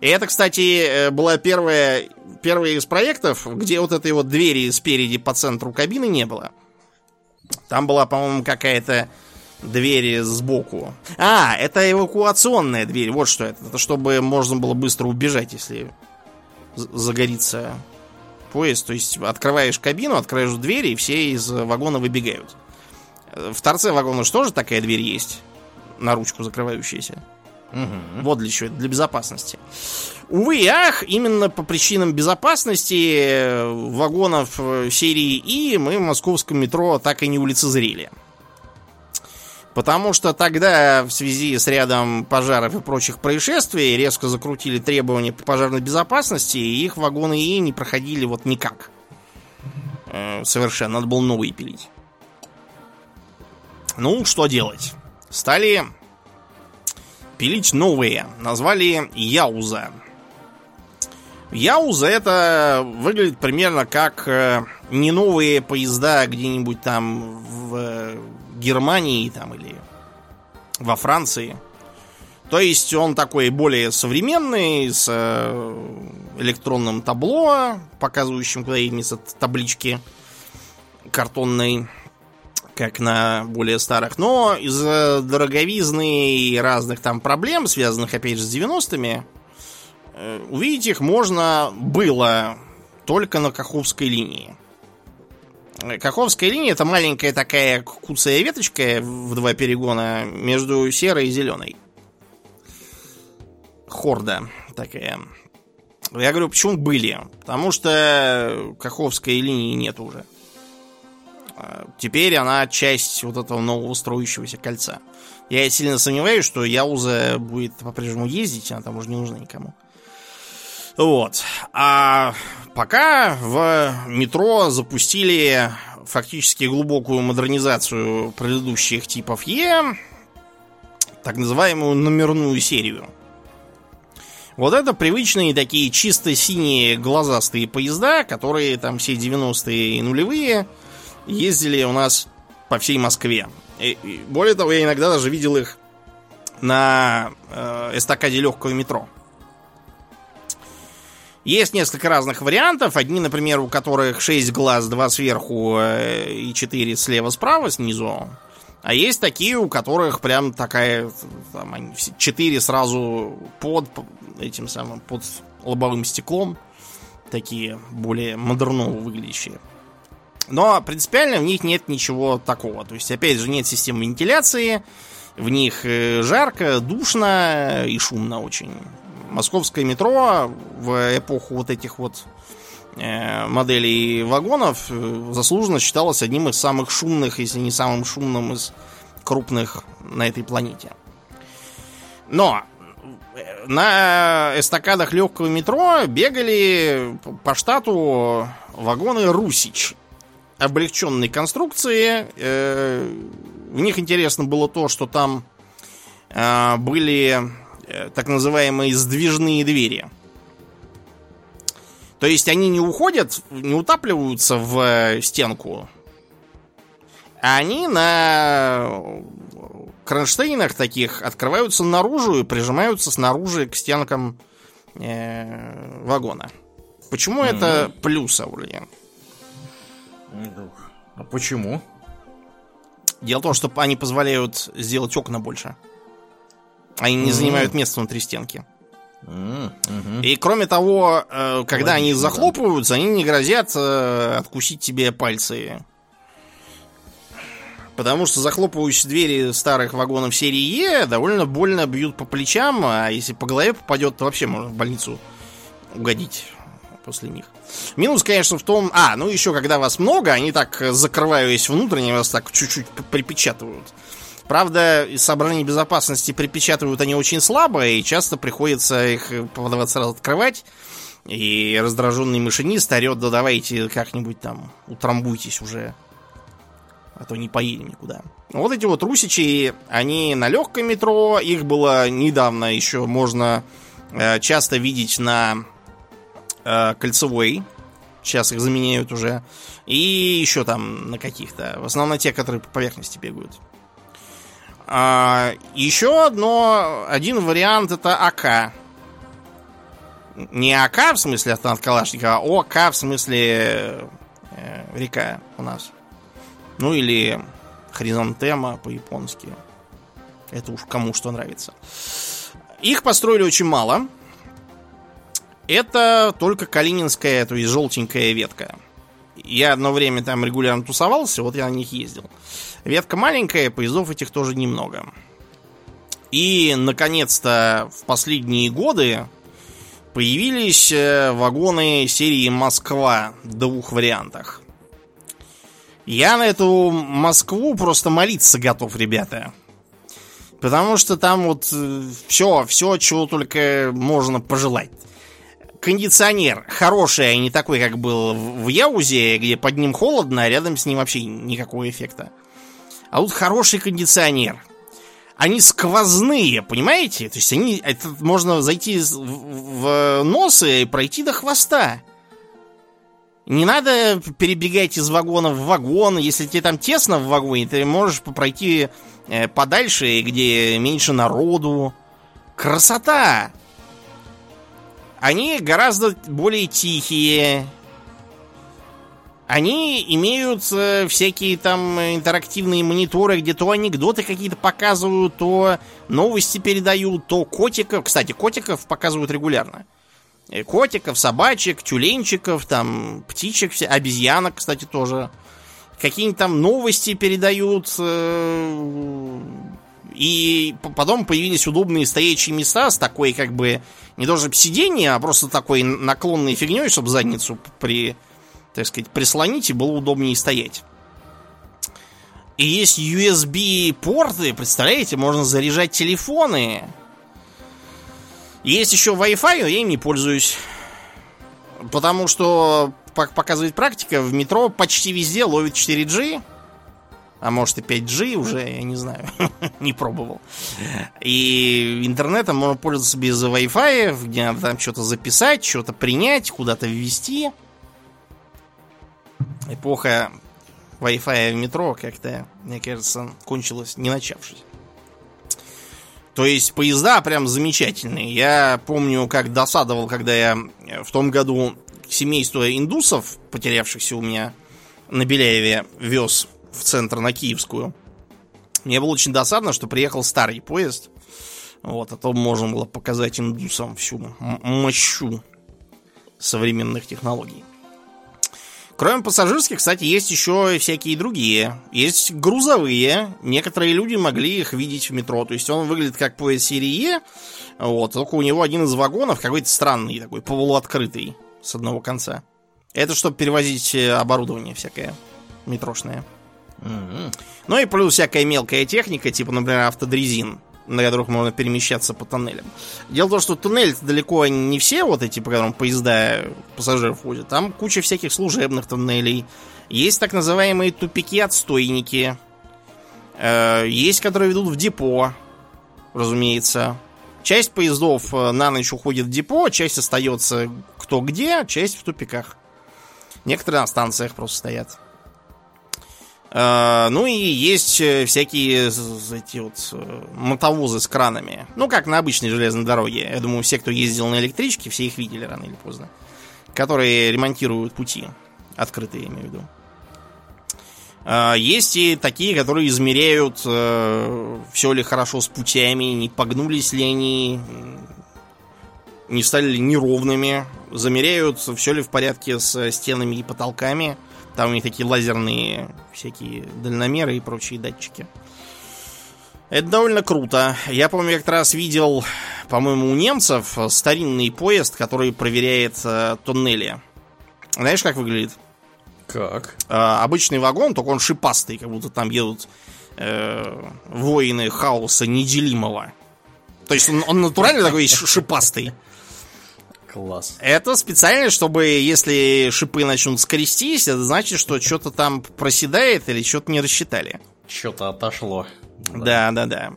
И это, кстати, э, была первая, первый из проектов, где вот этой вот двери спереди по центру кабины не было. Там была, по-моему, какая-то дверь сбоку. А, это эвакуационная дверь. Вот что это. Это чтобы можно было быстро убежать, если загорится поезд. То есть открываешь кабину, открываешь двери, и все из вагона выбегают. В торце вагона же такая дверь есть? На ручку закрывающаяся. Угу. Вот для чего, для безопасности. Увы и ах, именно по причинам безопасности э, вагонов э, серии И мы в московском метро так и не улицезрели. Потому что тогда в связи с рядом пожаров и прочих происшествий резко закрутили требования по пожарной безопасности, и их вагоны И не проходили вот никак. Э, совершенно. Надо было новые пилить. Ну, что делать? Стали пилить новые. Назвали Яуза. Яуза это выглядит примерно как э, не новые поезда где-нибудь там в Германии там или во Франции. То есть он такой более современный, с э, электронным табло, показывающим, куда едется таблички картонной, как на более старых. Но из-за дороговизны и разных там проблем, связанных опять же с 90-ми, э, увидеть их можно было только на Каховской линии. Каховская линия это маленькая такая куцая веточка в два перегона между серой и зеленой. Хорда такая. Я говорю, почему были? Потому что Каховской линии нет уже. А, теперь она часть вот этого нового строящегося кольца. Я сильно сомневаюсь, что Яуза будет по-прежнему ездить, она там уже не нужна никому. Вот. А пока в метро запустили фактически глубокую модернизацию предыдущих типов Е, так называемую номерную серию. Вот это привычные такие чисто синие глазастые поезда, которые там все 90-е и нулевые ездили у нас по всей Москве. И, и, более того, я иногда даже видел их на э, эстакаде легкого метро. Есть несколько разных вариантов. Одни, например, у которых 6 глаз, 2 сверху э, и 4 слева-справа снизу. А есть такие, у которых прям такая, там, они 4 сразу под этим самым, под лобовым стеклом. Такие более модерново выглядящие. Но принципиально в них нет ничего такого. То есть, опять же, нет системы вентиляции. В них э, жарко, душно и шумно очень. Московское метро в эпоху вот этих вот э, моделей вагонов э, заслуженно считалось одним из самых шумных, если не самым шумным из крупных на этой планете. Но на эстакадах легкого метро бегали по штату вагоны Русич облегченной конструкции. Э, в них интересно было то, что там э, были э, так называемые сдвижные двери. То есть они не уходят, не утапливаются в стенку, а они на кронштейнах таких открываются наружу и прижимаются снаружи к стенкам э, вагона. Почему mm-hmm. это плюс, Аурлиен? А почему? Дело в том, что они позволяют сделать окна больше. Они не mm-hmm. занимают место внутри стенки. Mm-hmm. И кроме того, э, когда Логично, они захлопываются, да. они не грозят э, откусить тебе пальцы. Потому что захлопывающие двери старых вагонов серии Е довольно больно бьют по плечам, а если по голове попадет, то вообще можно в больницу угодить после них. Минус, конечно, в том... А, ну еще, когда вас много, они так, закрываясь внутренне, вас так чуть-чуть припечатывают. Правда, из соображений безопасности припечатывают они очень слабо, и часто приходится их по 20 раз открывать. И раздраженный машинист орет, да давайте как-нибудь там утрамбуйтесь уже. А то не поедем никуда. Вот эти вот русичи, они на легком метро. Их было недавно еще можно э, часто видеть на э, кольцевой. Сейчас их заменяют уже. И еще там на каких-то. В основном на те, которые по поверхности бегают. А, еще одно, один вариант это АК. Не АК в смысле автомат Калашникова, а ОК в смысле э, река у нас. Ну или хризантема по-японски. Это уж кому что нравится. Их построили очень мало. Это только калининская, то есть желтенькая ветка. Я одно время там регулярно тусовался, вот я на них ездил. Ветка маленькая, поездов этих тоже немного. И, наконец-то, в последние годы появились э, вагоны серии «Москва» в двух вариантах. Я на эту Москву просто молиться готов, ребята. Потому что там вот все, э, все, чего только можно пожелать кондиционер хороший, а не такой, как был в Яузе, где под ним холодно, а рядом с ним вообще никакого эффекта. А тут хороший кондиционер. Они сквозные, понимаете? То есть они, это можно зайти в, в нос и пройти до хвоста. Не надо перебегать из вагона в вагон. Если тебе там тесно в вагоне, ты можешь пройти э, подальше, где меньше народу. Красота! Они гораздо более тихие. Они имеют всякие там интерактивные мониторы, где то анекдоты какие-то показывают, то новости передают, то котиков. Кстати, котиков показывают регулярно. Э, Котиков, собачек, тюленчиков, там, птичек, все- обезьянок, кстати, тоже. Какие-нибудь там новости передают. э, И потом появились удобные стоячие места с такой, как бы, не чтобы сиденье, а просто такой наклонной фигней, чтобы задницу при, так сказать, прислонить и было удобнее стоять. И есть USB-порты, представляете, можно заряжать телефоны. Есть еще Wi-Fi, но я им не пользуюсь. Потому что, как показывает практика, в метро почти везде ловит 4G. А может и 5G уже, я не знаю. не пробовал. И интернетом можно пользоваться без Wi-Fi, где надо там что-то записать, что-то принять, куда-то ввести. Эпоха Wi-Fi в метро как-то, мне кажется, кончилась не начавшись. То есть поезда прям замечательные. Я помню, как досадовал, когда я в том году семейство индусов, потерявшихся у меня на Беляеве, вез в центр на Киевскую. Мне было очень досадно, что приехал старый поезд. Вот, а то можно было показать индусам всю мощу современных технологий. Кроме пассажирских, кстати, есть еще и всякие другие. Есть грузовые. Некоторые люди могли их видеть в метро. То есть он выглядит как поезд серии. Вот, только у него один из вагонов какой-то странный, такой полуоткрытый с одного конца. Это чтобы перевозить э, оборудование всякое метрошное. М-м. Ну и плюс всякая мелкая техника, типа, например, автодрезин, на которых можно перемещаться по тоннелям. Дело в том, что туннель далеко не все вот эти, по которым поезда пассажиров возят. Там куча всяких служебных тоннелей. Есть так называемые тупики-отстойники. Э, Есть, которые ведут в депо, разумеется. Часть поездов э, на ночь уходит в депо, часть остается кто где, часть в тупиках. Некоторые на станциях просто стоят. Э, Ну и есть э, всякие эти вот э, мотовозы с кранами. Ну, как на обычной железной дороге. Я думаю, все, кто ездил на электричке, все их видели рано или поздно. Которые ремонтируют пути. Открытые, я имею в виду. Э, Есть и такие, которые измеряют, все ли хорошо с путями, не погнулись ли они, не стали ли неровными. Замеряют, все ли в порядке с стенами и потолками. Там у них такие лазерные всякие дальномеры и прочие датчики. Это довольно круто. Я помню, как-то раз видел, по-моему, у немцев старинный поезд, который проверяет э, туннели. Знаешь, как выглядит? Как? Э, обычный вагон, только он шипастый, как будто там едут э, воины хаоса неделимого. То есть он, он натурально такой шипастый. Класс. Это специально, чтобы если шипы начнут скрестись, это значит, что что-то там проседает или что-то не рассчитали. Что-то отошло. Да, да, да.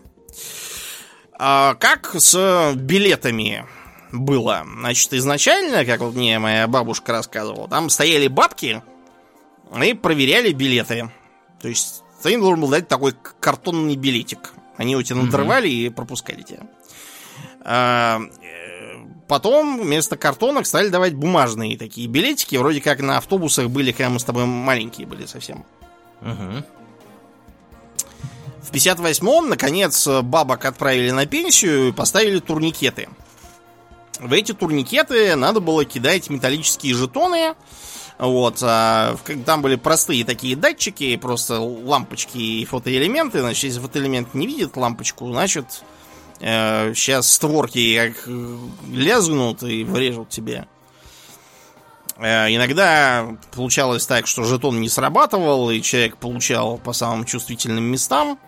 А как с билетами было? Значит, изначально, как вот мне моя бабушка рассказывала, там стояли бабки и проверяли билеты. То есть ты должен был дать такой картонный билетик. Они у тебя надрывали и пропускали тебя. Потом вместо картонок стали давать бумажные такие билетики. Вроде как на автобусах были, когда мы с тобой маленькие были совсем. Мгм. В 58-м, наконец, бабок отправили на пенсию и поставили турникеты. В эти турникеты надо было кидать металлические жетоны. Вот, а там были простые такие датчики, просто лампочки и фотоэлементы. Значит, если фотоэлемент не видит лампочку, значит, сейчас створки как э, лязгнут и врежут тебе. Э, Иногда получалось так, что жетон не срабатывал, и человек получал по самым чувствительным местам,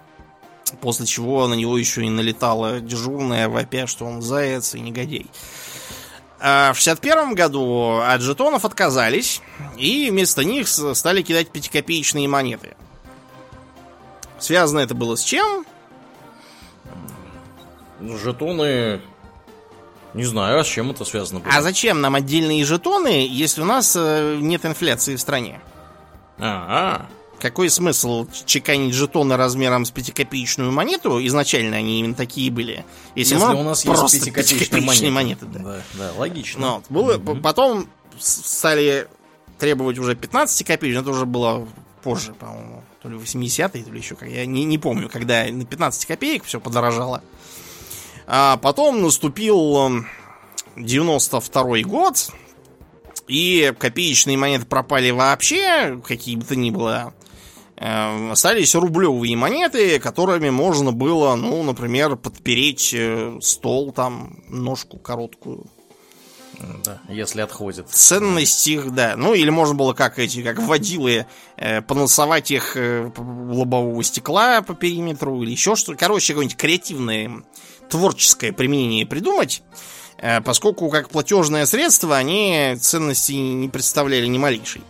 после чего на него еще и налетала дежурная вопя, что он заяц и негодяй. А в 61 году от жетонов отказались, и вместо них стали кидать пятикопеечные монеты. Связано это было с чем? Жетоны... Не знаю, а с чем это связано было. А зачем нам отдельные жетоны, если у нас э, нет инфляции в стране? А, какой смысл чеканить жетоны размером с пятикопеечную монету? Изначально они именно такие были. Если, Если у нас просто есть пятикопеечные монеты. монеты да. да, да, логично. Ну, вот, было, mm-hmm. Потом стали требовать уже 15 копеек, это уже было позже, по-моему, то ли 80-е, то ли еще как. Я не, не помню, когда на 15 копеек все подорожало. А потом наступил 92 эм, год, и копеечные монеты пропали вообще, какие бы то ни было. Э, остались рублевые монеты, которыми можно было, ну, например, подпереть э, стол, там, ножку короткую. Да, если отходит. Ценность их, да. Ну, или можно было как эти, как водилы, э, поносовать их э, лобового стекла по периметру или еще что-то. Короче, какое-нибудь креативное, творческое применение придумать. Э, поскольку как платежное средство они ценности не представляли ни малейшей.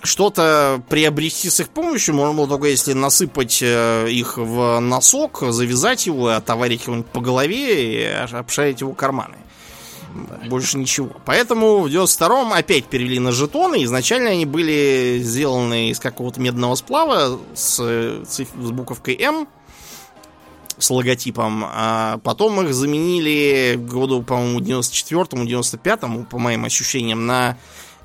Что-то приобрести с их помощью можно было только если насыпать э, их в носок, завязать его, отоварить его по голове и обшарить его карманы. Больше ничего. Поэтому в 92-м опять перевели на жетоны. Изначально они были сделаны из какого-то медного сплава с, с буковкой М с логотипом. А потом их заменили в году, по-моему, 94-му, 95-му, по моим ощущениям, на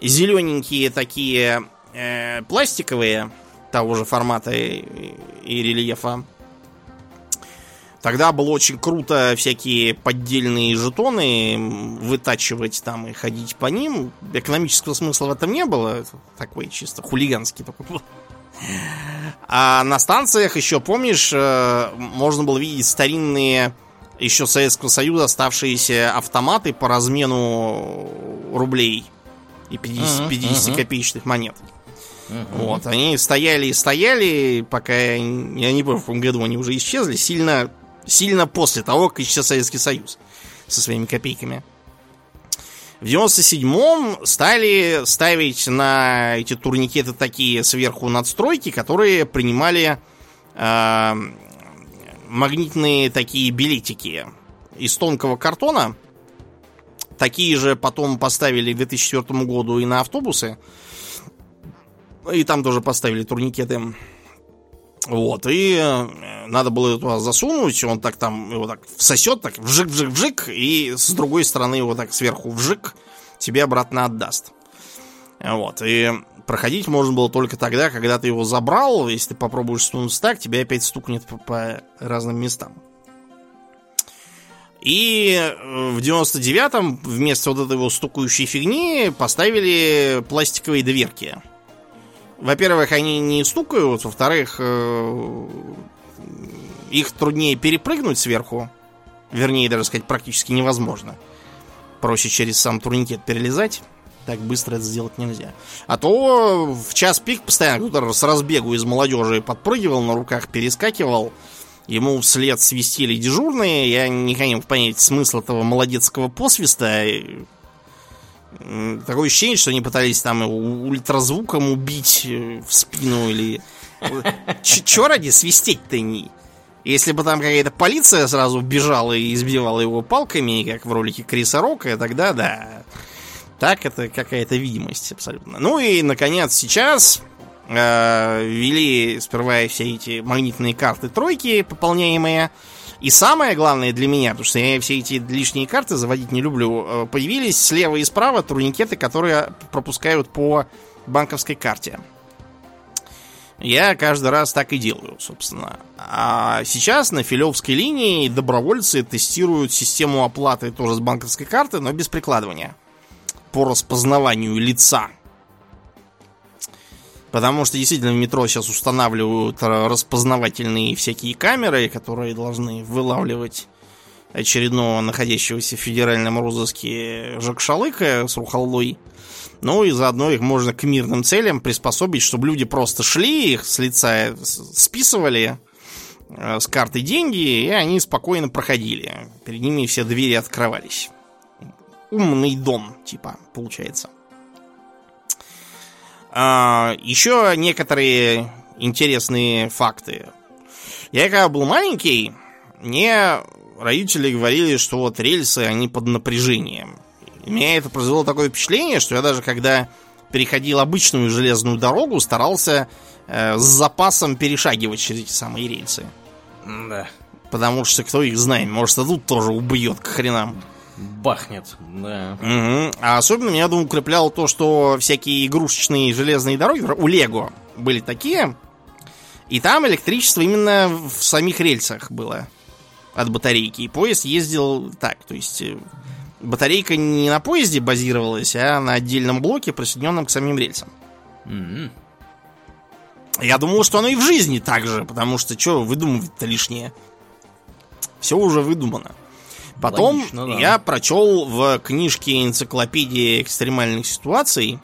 зелененькие такие э, пластиковые того же формата и, и рельефа. Тогда было очень круто всякие поддельные жетоны вытачивать там и ходить по ним. Экономического смысла в этом не было. Такой чисто хулиганский такой был. А на станциях еще, помнишь, э, можно было видеть старинные еще Советского Союза оставшиеся автоматы по размену рублей и 50, 50 копеечных монет. Вот, они стояли и стояли, пока я не помню, в каком году они уже исчезли, сильно, сильно после того, как исчез Советский Союз со своими копейками. В 97-м стали ставить на эти турникеты такие сверху надстройки, которые принимали э, магнитные такие билетики из тонкого картона. Такие же потом поставили к 2004 году и на автобусы. И там тоже поставили турникеты. Вот, и э, надо было его туда засунуть, он так там его так всосет, так вжик-вжик-вжик, и с другой стороны его так сверху вжик, тебе обратно отдаст. Вот, и проходить можно было только тогда, когда ты его забрал, если ты попробуешь стукнуть так, тебя опять стукнет по, по разным местам. И э, в 99-м вместо вот этой вот стукающей фигни поставили пластиковые дверки во-первых, они не стукают, во-вторых, э, их труднее перепрыгнуть сверху. Вернее, даже сказать, практически невозможно. Проще через сам турникет перелезать. Так быстро это сделать нельзя. А то в час пик постоянно кто-то с разбегу из молодежи подпрыгивал, на руках перескакивал. Ему вслед свистели дежурные. Я не мог понять смысл этого молодецкого посвиста. Такое ощущение, что они пытались там ультразвуком убить э, в спину или... Чё ради свистеть-то не? Если бы там какая-то полиция сразу бежала и избивала его палками, как в ролике Криса Рока, тогда да. Так это какая-то видимость абсолютно. Ну и, наконец, сейчас э, ввели сперва все эти магнитные карты тройки, пополняемые и самое главное для меня, потому что я все эти лишние карты заводить не люблю, э, появились слева и справа турникеты, которые пропускают по банковской карте. Я каждый раз так и делаю, собственно. А сейчас на филевской линии добровольцы тестируют систему оплаты тоже с банковской карты, но без прикладывания. По распознаванию лица. Потому что действительно в метро сейчас устанавливают распознавательные всякие камеры, которые должны вылавливать очередного находящегося в федеральном розыске Жакшалыка с Рухаллой. Ну и заодно их можно к мирным целям приспособить, чтобы люди просто шли, их с лица списывали э, с карты деньги, и они спокойно проходили. Перед ними все двери открывались. Умный дом, типа, получается. А, еще некоторые интересные факты. Я когда был маленький, мне родители говорили, что вот рельсы, они под напряжением. И меня это произвело такое впечатление, что я даже когда переходил обычную железную дорогу, старался э, с запасом перешагивать через эти самые рельсы. Да. Потому что кто их знает, может, и тут тоже убьет к хренам. Бахнет, да. Мгм. А особенно меня, думаю, укрепляло то, что всякие игрушечные железные дороги у Лего были такие, и там электричество именно в самих рельсах было от батарейки. И поезд ездил так, то есть э, батарейка не на поезде базировалась, а на отдельном блоке, присоединенном к самим рельсам. М-м. Я думал, что оно и в жизни так же, потому что что выдумывать-то лишнее. Все уже выдумано. Потом Логично, да. я прочел в книжке энциклопедии экстремальных ситуаций,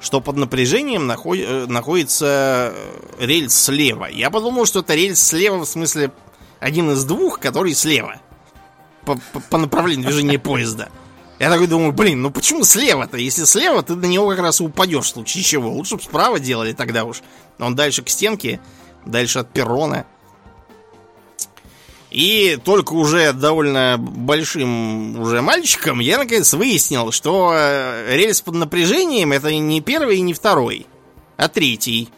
что под напряжением наход- э, находится э, рельс слева. Я подумал, что это рельс слева, в смысле один из двух, который слева. По, по- по направлению движения поезда. Я такой думаю, блин, ну почему слева-то? Если слева, ты на него как раз и упадешь в случае чего. Лучше бы справа делали тогда уж. Он дальше к стенке, дальше от перрона. И только уже довольно большим уже мальчиком я наконец выяснил, что э, рельс под напряжением это не первый и не второй, а третий.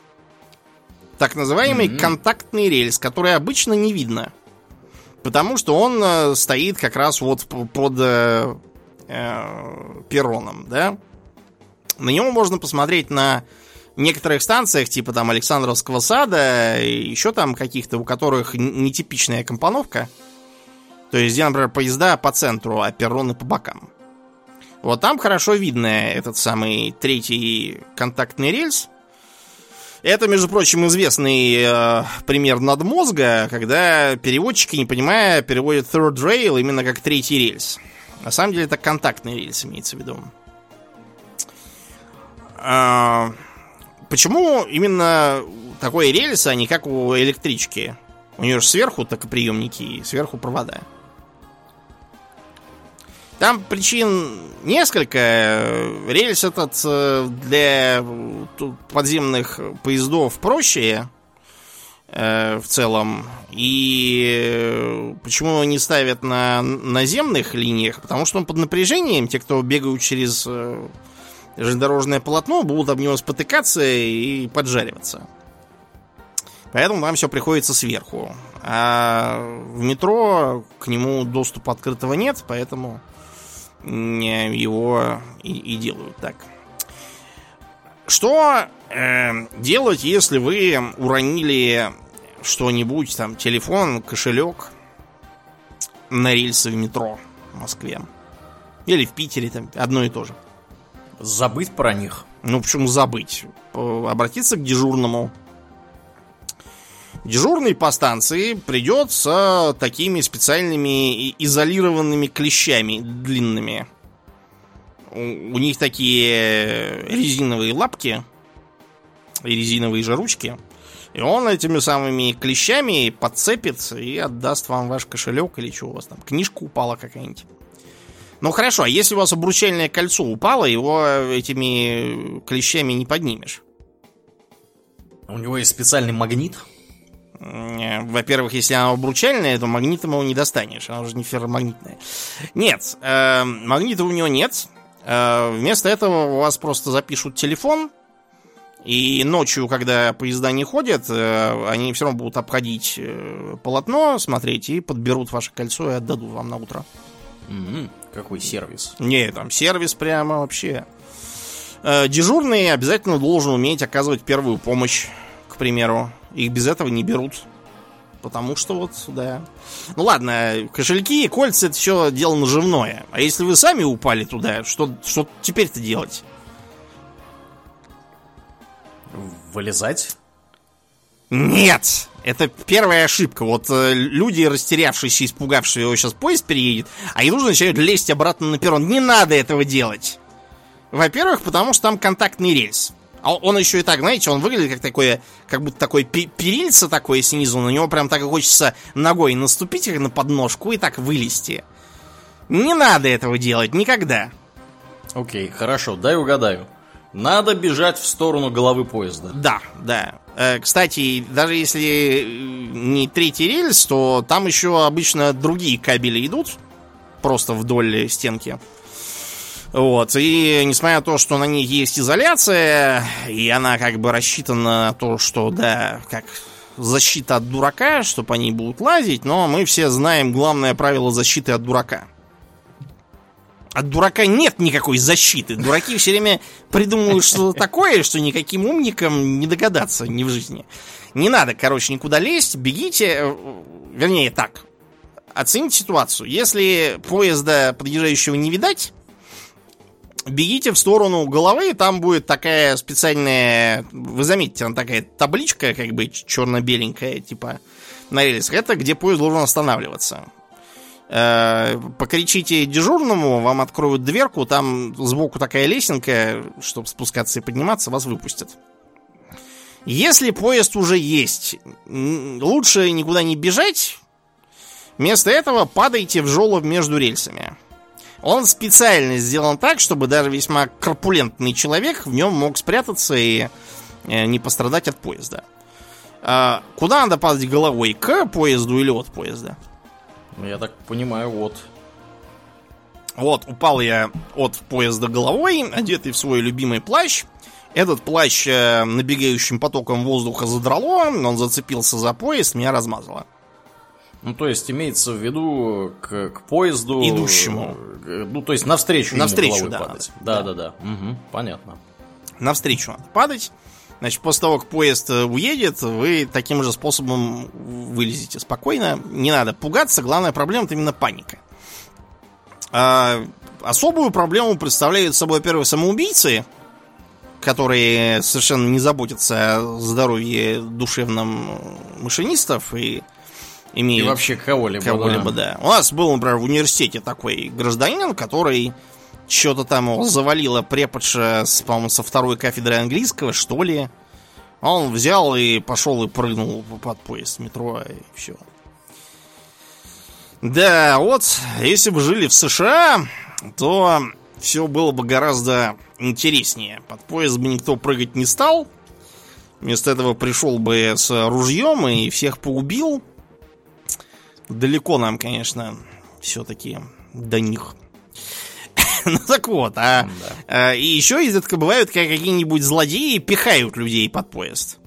Так называемый Мгм. контактный рельс, который обычно не видно. Потому что он э, стоит как раз вот под э, э, перроном, да? На него можно посмотреть на некоторых станциях, типа там Александровского сада, еще там каких-то, у которых нетипичная компоновка. То есть, где, например, поезда по центру, а перроны по бокам. Вот там хорошо видно этот самый третий контактный рельс. Это, между прочим, известный э, пример надмозга, когда переводчики, не понимая, переводят third rail именно как третий рельс. На самом деле это контактный рельс имеется в виду. Почему именно такой рельс, а не как у электрички? У нее же сверху токоприемники и сверху провода. Там причин несколько. Рельс этот э, для подземных поездов проще э, в целом. И э, почему его не ставят на наземных линиях? Потому что он под напряжением. Те, кто бегают через э, железнодорожное полотно, будут об него спотыкаться и поджариваться. Поэтому нам все приходится сверху. А в метро к нему доступа открытого нет, поэтому его и, и делают так. Что э, делать, если вы уронили что-нибудь, там, телефон, кошелек на рельсы в метро в Москве? Или в Питере, там, одно и то же. Забыть про них. Ну, почему забыть? Э, Обратиться к дежурному. Дежурный по станции придет с такими специальными изолированными клещами длинными. У, у них такие резиновые лапки и резиновые же ручки. И он этими самыми клещами подцепит и отдаст вам ваш кошелек или что у вас там. Книжка упала какая-нибудь. Ну хорошо, а если у вас обручальное кольцо упало, его этими клещами не поднимешь. У него есть специальный магнит. Э, Во-первых, если оно обручальное, то магнитом его не достанешь. Оно же не ферромагнитное. Нет, э, магнита у него нет. Э, вместо этого у вас просто запишут телефон. И ночью, когда поезда не ходят, э, они все равно будут обходить э, полотно, смотреть и подберут ваше кольцо и отдадут вам на утро. М, Какой сервис. Не, там сервис прямо вообще. Э, Дежурный обязательно должен уметь оказывать первую помощь, к примеру. Их без этого не берут. Потому что вот, да. Ну ладно, кошельки и кольца это все дело наживное. А если вы сами упали туда, что, что теперь-то делать? Вылезать? Нет! Это первая ошибка. Вот э, люди, растерявшиеся, испугавшие его сейчас поезд переедет, они нужно начинают лезть обратно на перрон. Не надо этого делать. Во-первых, потому что там контактный рельс. А он еще и так, знаете, он выглядит как такое, как будто такой пе- перильце такое снизу, на него прям так и хочется ногой наступить как на подножку и так вылезти. Не надо этого делать никогда. Окей, хорошо, дай угадаю. Надо бежать в сторону головы поезда. Да, да. Э, Кстати, даже если э, не третий рельс, то там еще обычно другие кабели идут. Просто вдоль стенки. Вот, и несмотря на то, что на них есть изоляция, и она как бы рассчитана на то, что, да, как защита от дурака, что по ней будут лазить, но мы все знаем главное правило защиты от дурака. От дурака нет никакой защиты. Дураки все время придумывают что-то такое, что никаким умникам не догадаться ни в жизни. Не надо, короче, никуда лезть, бегите. Э, вернее, так. Оцените ситуацию. Если поезда подъезжающего не видать, бегите в сторону головы, там будет такая специальная, вы заметите, она такая табличка, как бы черно-беленькая, типа на рельсах. Это где поезд должен останавливаться. Э, покричите дежурному, вам откроют дверку, там сбоку такая лесенка, чтобы спускаться и подниматься, вас выпустят. Если поезд уже есть, лучше никуда не бежать. Вместо этого падайте в жолоб между рельсами. Он специально сделан так, чтобы даже весьма корпулентный человек в нем мог спрятаться и э, не пострадать от поезда. А куда надо падать головой? К поезду или от поезда? Я так понимаю, вот. Вот, упал я от поезда головой, одетый в свой любимый плащ. Этот плащ э, набегающим потоком воздуха задрало, он зацепился за поезд, меня размазало. Ну, то есть имеется в виду к, к поезду... Идущему. Э, ну, то есть навстречу Навстречу. Да, да, да. да. Угу, понятно. Навстречу надо падать. Значит, после того, как поезд э, уедет, вы таким же способом вылезете спокойно. Не надо пугаться, главная проблема это именно паника. А, особую проблему представляют собой, во-первых, самоубийцы, которые совершенно не заботятся о здоровье душевном машинистов и имеют... И вообще кого-либо. Кого-либо, да. да. У нас был, например, в университете такой гражданин, который что-то там его завалило преподша, по-моему, со второй кафедры английского, что ли. Он взял и пошел и прыгнул под поезд метро, и все. Да, вот, если бы жили в США, то все было бы гораздо интереснее. Под поезд бы никто прыгать не стал. Вместо этого пришел бы с ружьем и всех поубил. Далеко нам, конечно, все-таки до них. ну так вот, а, да. а и еще изредка бывают, как какие-нибудь злодеи пихают людей под поезд.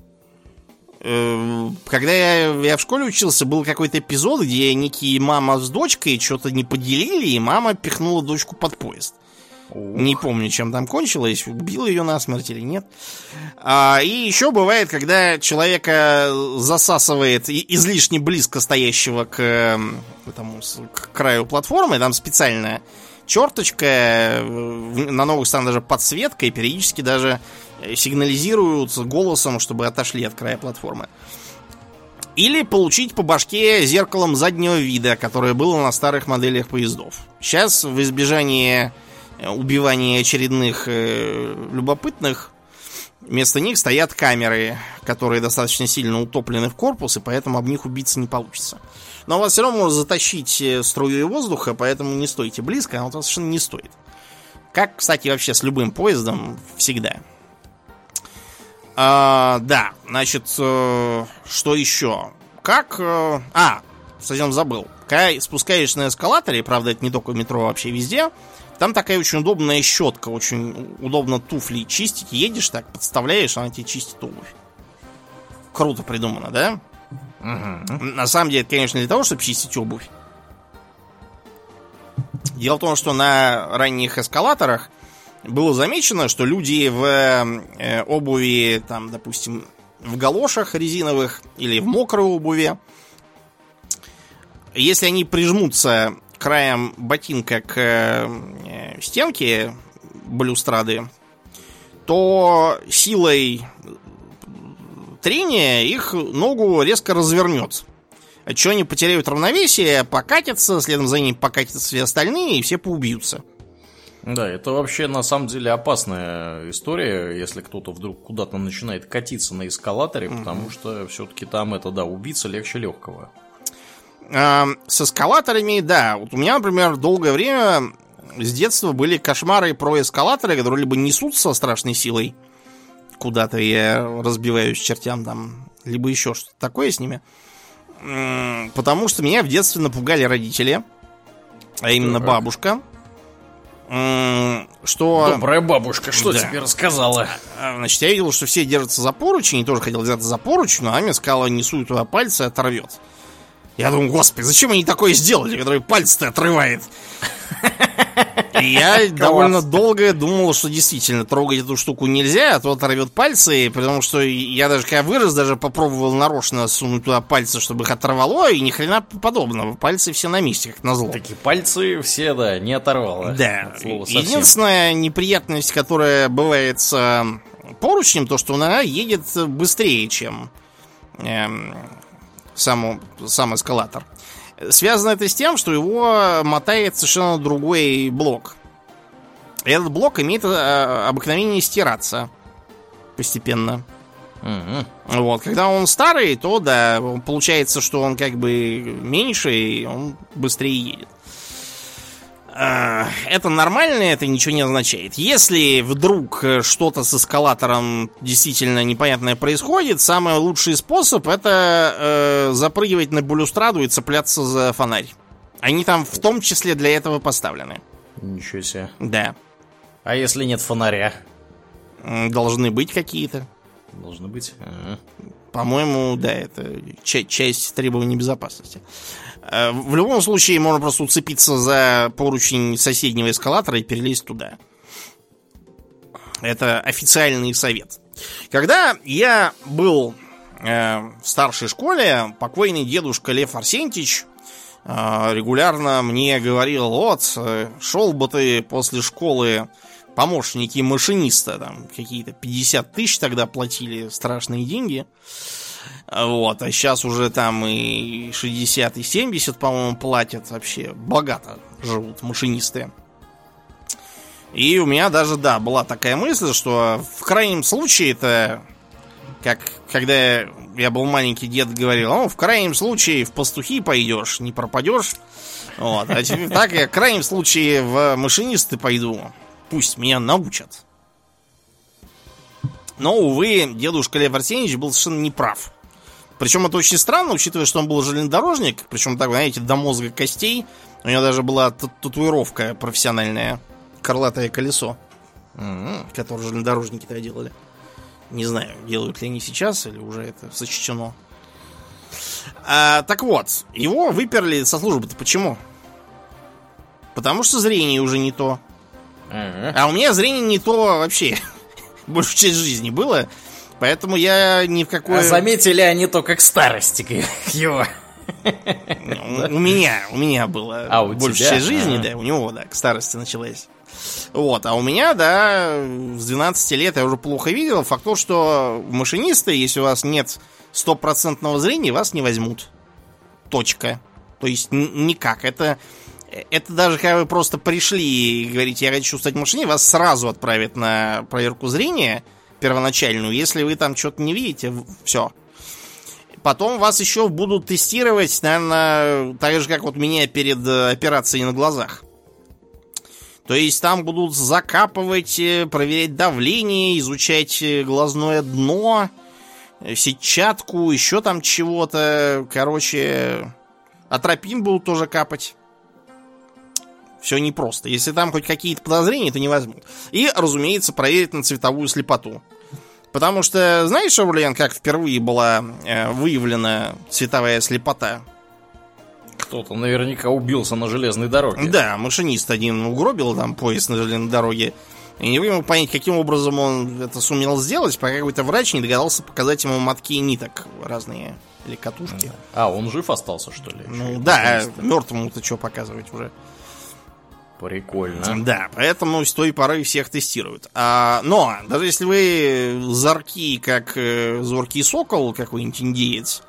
Э, когда я, я в школе учился, был какой-то эпизод, где некие мама с дочкой что-то не поделили, и мама пихнула дочку под поезд. Ух. Не помню, чем там кончилось, убил ее насмерть или нет. А, и еще бывает, когда человека засасывает излишне близко стоящего к, этому, к краю платформы, там специальная черточка, э, на новых станах даже подсветка, и периодически даже э, сигнализируют голосом, чтобы отошли от края платформы. Или получить по башке зеркалом заднего вида, которое было на старых моделях поездов. Сейчас в избежание э, убивания очередных э, любопытных вместо них стоят камеры, которые достаточно сильно утоплены в корпус, и поэтому об них убиться не получится. Но вас все равно может затащить э, струей воздуха, поэтому не стойте близко, а вот совершенно не стоит. Как, кстати, вообще с любым поездом всегда. А, да, значит, э, что еще? Как... Э, а, совсем забыл. Когда спускаешься на эскалаторе, правда, это не только метро, а вообще везде, там такая очень удобная щетка, очень удобно туфли чистить. Едешь так, подставляешь, она тебе чистит обувь. Круто придумано, да? На самом деле, это, конечно, для того, чтобы чистить обувь. Дело в том, что на ранних эскалаторах было замечено, что люди в э, обуви, там, допустим, в галошах резиновых или в мокрой обуви, если они прижмутся краем ботинка к э, стенке балюстрады, то силой трения их ногу резко развернет. Отчего они потеряют равновесие, покатятся, следом за ними покатятся все остальные, и все поубьются. Да, это вообще на самом деле опасная история, если кто-то вдруг куда-то начинает катиться на эскалаторе, mm потому что все-таки там это, да, убиться легче легкого. А, с эскалаторами, да. Вот у меня, например, долгое время с детства были кошмары про эскалаторы, которые либо несутся со страшной силой, куда-то я разбиваюсь чертям там, либо еще что-то такое с ними. Потому что меня в детстве напугали родители, а именно бабушка. что... Добрая бабушка, что Да. тебе рассказала? А, Значит, я видел, что все держатся за поручень, и тоже хотел взяться за поручень, но мне сказала, не суй туда пальцы, оторвет. Я думаю, господи, зачем они такое сделали, который пальцы-то отрывает? Я довольно долго думал, что действительно трогать эту штуку нельзя, а то оторвет пальцы, потому что я даже когда вырос, даже попробовал нарочно сунуть туда пальцы, чтобы их оторвало, и ни хрена подобного. Пальцы все на месте, как назло. Такие пальцы все, да, не оторвало. Да. От слова совсем. Единственная неприятность, которая бывает с э, поручнем, то, что она едет быстрее, чем эм, сам, сам эскалатор. Связано это с тем, что его мотает совершенно другой блок. Этот блок имеет э, обыкновение стираться постепенно. Мгм. Вот, когда он старый, то да, получается, что он как бы меньше, и он быстрее едет. А, Это нормально, это ничего не означает. Если вдруг э, что-то с эскалатором действительно непонятное происходит, самый лучший способ это э, запрыгивать на балюстраду и цепляться за фонарь. Они там в том числе для этого поставлены. Ничего себе. Да. А если нет фонаря? Должны быть какие-то. Должно быть. Ага. По-моему, да, это ча- часть требований безопасности. Э, В любом случае, можно просто уцепиться за поручень соседнего эскалатора и перелезть туда. Это официальный совет. Когда я был э, в старшей школе, покойный дедушка Лев Арсентьевич э, регулярно мне говорил, вот, э, шел бы ты после школы помощники машиниста, там какие-то 50 тысяч тогда платили, страшные деньги. Вот, а сейчас уже там и 60, и 70, по-моему, платят вообще. Богато живут машинисты. И у меня даже, да, была такая мысль, что в крайнем случае это, как когда я был маленький, дед говорил, ну, в крайнем случае в пастухи пойдешь, не пропадешь. Вот, а теперь так я в крайнем случае в машинисты пойду. Пусть меня научат. Но, увы, дедушка Лев Арсеньевич был совершенно неправ. Причем это очень странно, учитывая, что он был железнодорожник, причем так, знаете, до мозга костей. У него даже была татуировка профессиональная, крылатое колесо, которое железнодорожники тогда делали. Не знаю, делают ли они сейчас, или уже это сочтено. А, так вот, его выперли со службы-то почему? Потому что зрение уже не то. А у меня зрение не то вообще. Большую часть жизни было. Поэтому я ни в какое... А заметили они только к старости к его. У у меня, у меня было А, у большая тебя? жизни, да, у него, да, к старости началась. Вот, а у меня, да, с 12 лет я уже плохо видел. Факт то, что машинисты, если у вас нет стопроцентного зрения, вас не возьмут. Точка. То есть никак. Это, это даже когда вы просто пришли и говорите, я хочу стать машинистом, вас сразу отправят на проверку зрения первоначальную. Если вы там что-то не видите, все. Потом вас еще будут тестировать, наверное, так же, как вот меня перед э, операцией на глазах. То есть там будут закапывать, э, проверять давление, изучать э, глазное дно, сетчатку, еще там чего-то. Короче, атропин будут тоже капать. Все непросто. Если там хоть какие-то подозрения, то не возьмут. И, разумеется, проверить на цветовую слепоту. Потому что, знаешь, Аурлиан, как впервые была э, выявлена цветовая слепота? Кто-то наверняка убился на железной дороге. Да, машинист один угробил там поезд на железной дороге. И не мог понять, каким образом он это сумел сделать, пока какой-то врач не догадался показать ему мотки ниток разные. Или катушки. А, он жив остался, что ли? Ну да, мертвому-то что показывать уже. Прикольно. Да, поэтому с той поры всех тестируют. А, но, даже если вы зорки, как э, зоркий сокол, какой-нибудь индеец,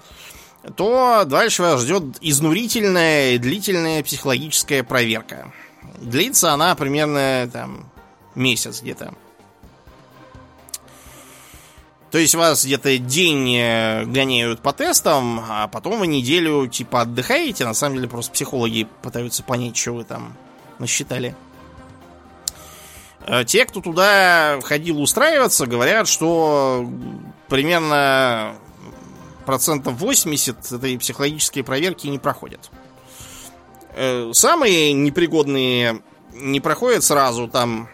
то дальше вас ждет изнурительная и длительная психологическая проверка. Длится она примерно там месяц где-то. То есть вас где-то день э, гоняют по тестам, а потом вы неделю типа отдыхаете. На самом деле просто психологи пытаются понять, что вы там насчитали. Э, Те, кто туда ходил устраиваться, говорят, что примерно процентов 80 этой психологической проверки не проходят. Э, Самые непригодные не проходит сразу, там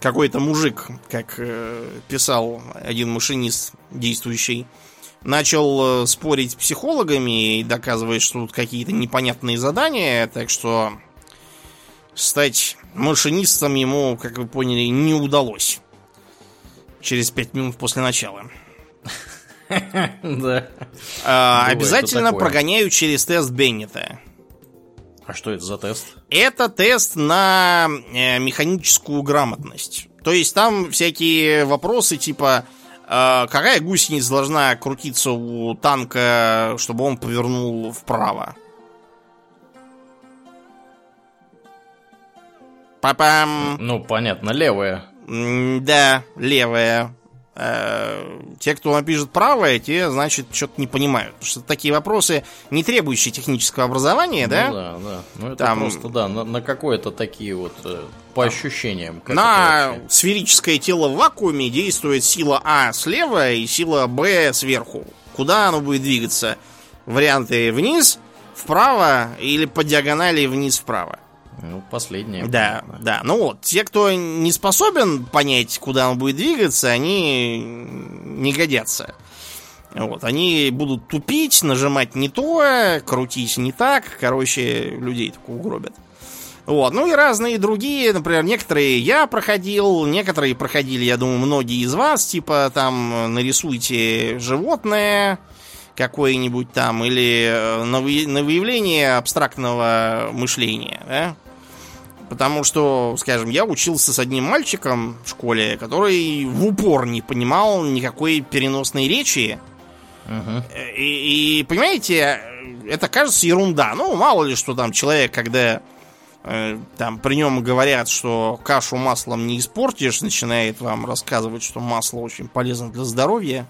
какой-то мужик, как э, писал один машинист действующий, начал спорить с психологами и доказывает, что тут какие-то непонятные задания, так что стать машинистом ему, как вы поняли, не удалось. Через пять минут после начала. Да. А, обязательно прогоняю через тест Беннета. А что это за тест? Это тест на э, механическую грамотность. То есть там всякие вопросы типа э, какая гусеница должна крутиться у танка, чтобы он повернул вправо. Папам. Ну, понятно, левая. Да, левая. Э, Те, кто напишет правое, те, значит, что-то не понимают. Потому что такие вопросы, не требующие технического образования, Ну да? да, да. Ну это Там- просто, да, на, на какое-то такие вот, э, по ощущениям. это На вообще. сферическое тело в вакууме действует сила А слева и сила Б сверху. Куда оно будет двигаться? Варианты вниз, вправо или по диагонали вниз-вправо. Ну, последнее. Да, понятно. да. Ну вот, те, кто не способен понять, куда он будет двигаться, они не годятся. Вот, они будут тупить, нажимать не то, крутить не так. Короче, людей так угробят. Вот, ну и разные другие, например, некоторые я проходил, некоторые проходили, я думаю, многие из вас, типа там нарисуйте животное какое-нибудь там, или э, на, вы- на выявление абстрактного мышления, да? Потому что, скажем, я учился с одним мальчиком в школе, который в упор не понимал никакой переносной речи. Мгм. И, и, понимаете, это кажется ерунда. Ну, мало ли, что там человек, когда э, там при нем говорят, что кашу маслом не испортишь, начинает вам рассказывать, что масло очень полезно для здоровья.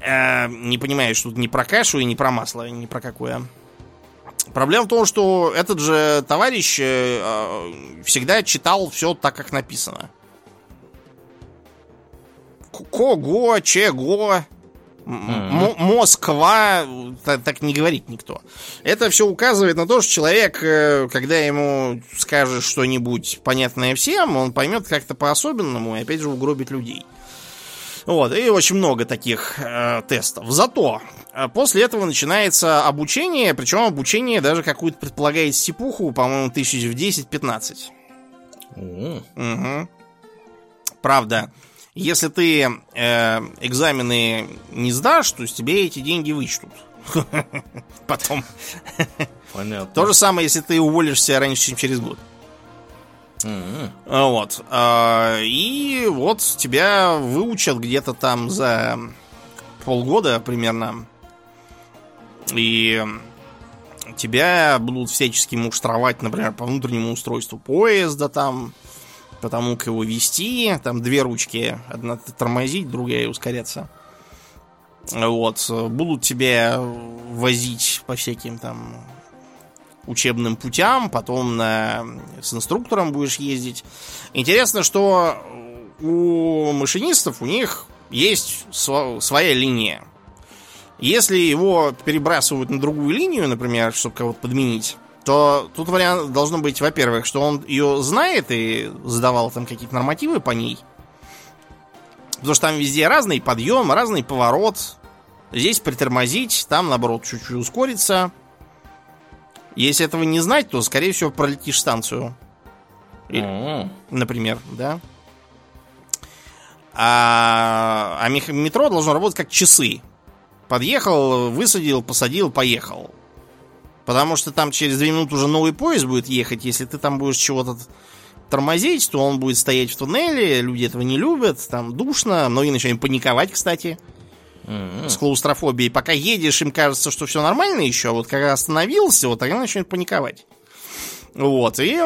Э, не понимает, что тут не про кашу и не про масло, ни про какое. Проблема в том, что этот же товарищ э, э, всегда читал все так, как написано. Кого, чего, М- Москва, та- так не говорит никто. Это все указывает на то, что человек, э, когда ему скажешь что-нибудь понятное всем, он поймет как-то по-особенному и опять же угробит людей. Вот, и очень много таких э, тестов. Зато э, после этого начинается обучение, причем обучение даже какую-то предполагает степуху, по-моему, тысяч в 10-15. О, Мгм. Правда, если ты э, экзамены не сдашь, то с тебе эти деньги вычтут. Потом. понятно. То же самое, если ты уволишься раньше, чем через год. А, Вот. А, И вот тебя выучат где-то там за полгода примерно. И тебя будут всячески муштровать, например, по внутреннему устройству поезда там, потому как его вести. Там две ручки. Одна тормозить, другая ускоряться. Вот. Будут тебя возить по всяким там учебным путям, потом на, с инструктором будешь ездить. Интересно, что у машинистов у них есть сво- своя линия. Если его перебрасывают на другую линию, например, чтобы кого-то подменить, то тут вариант должно быть, во-первых, что он ее знает и задавал там какие-то нормативы по ней. Потому что там везде разный подъем, разный поворот. Здесь притормозить, там, наоборот, чуть-чуть ускориться. Если этого не знать, то, скорее всего, пролетишь станцию. И- О, например, да. А, а метро должно работать как часы. Подъехал, высадил, посадил, поехал. Потому что там через две минуты уже новый поезд будет ехать. Если ты там будешь чего-то тормозить, то он будет стоять в туннеле. Люди этого не любят. Там душно. Многие начинают паниковать, кстати с клаустрофобией. Пока едешь, им кажется, что все нормально еще, а вот когда остановился, вот тогда начнет паниковать. Вот, и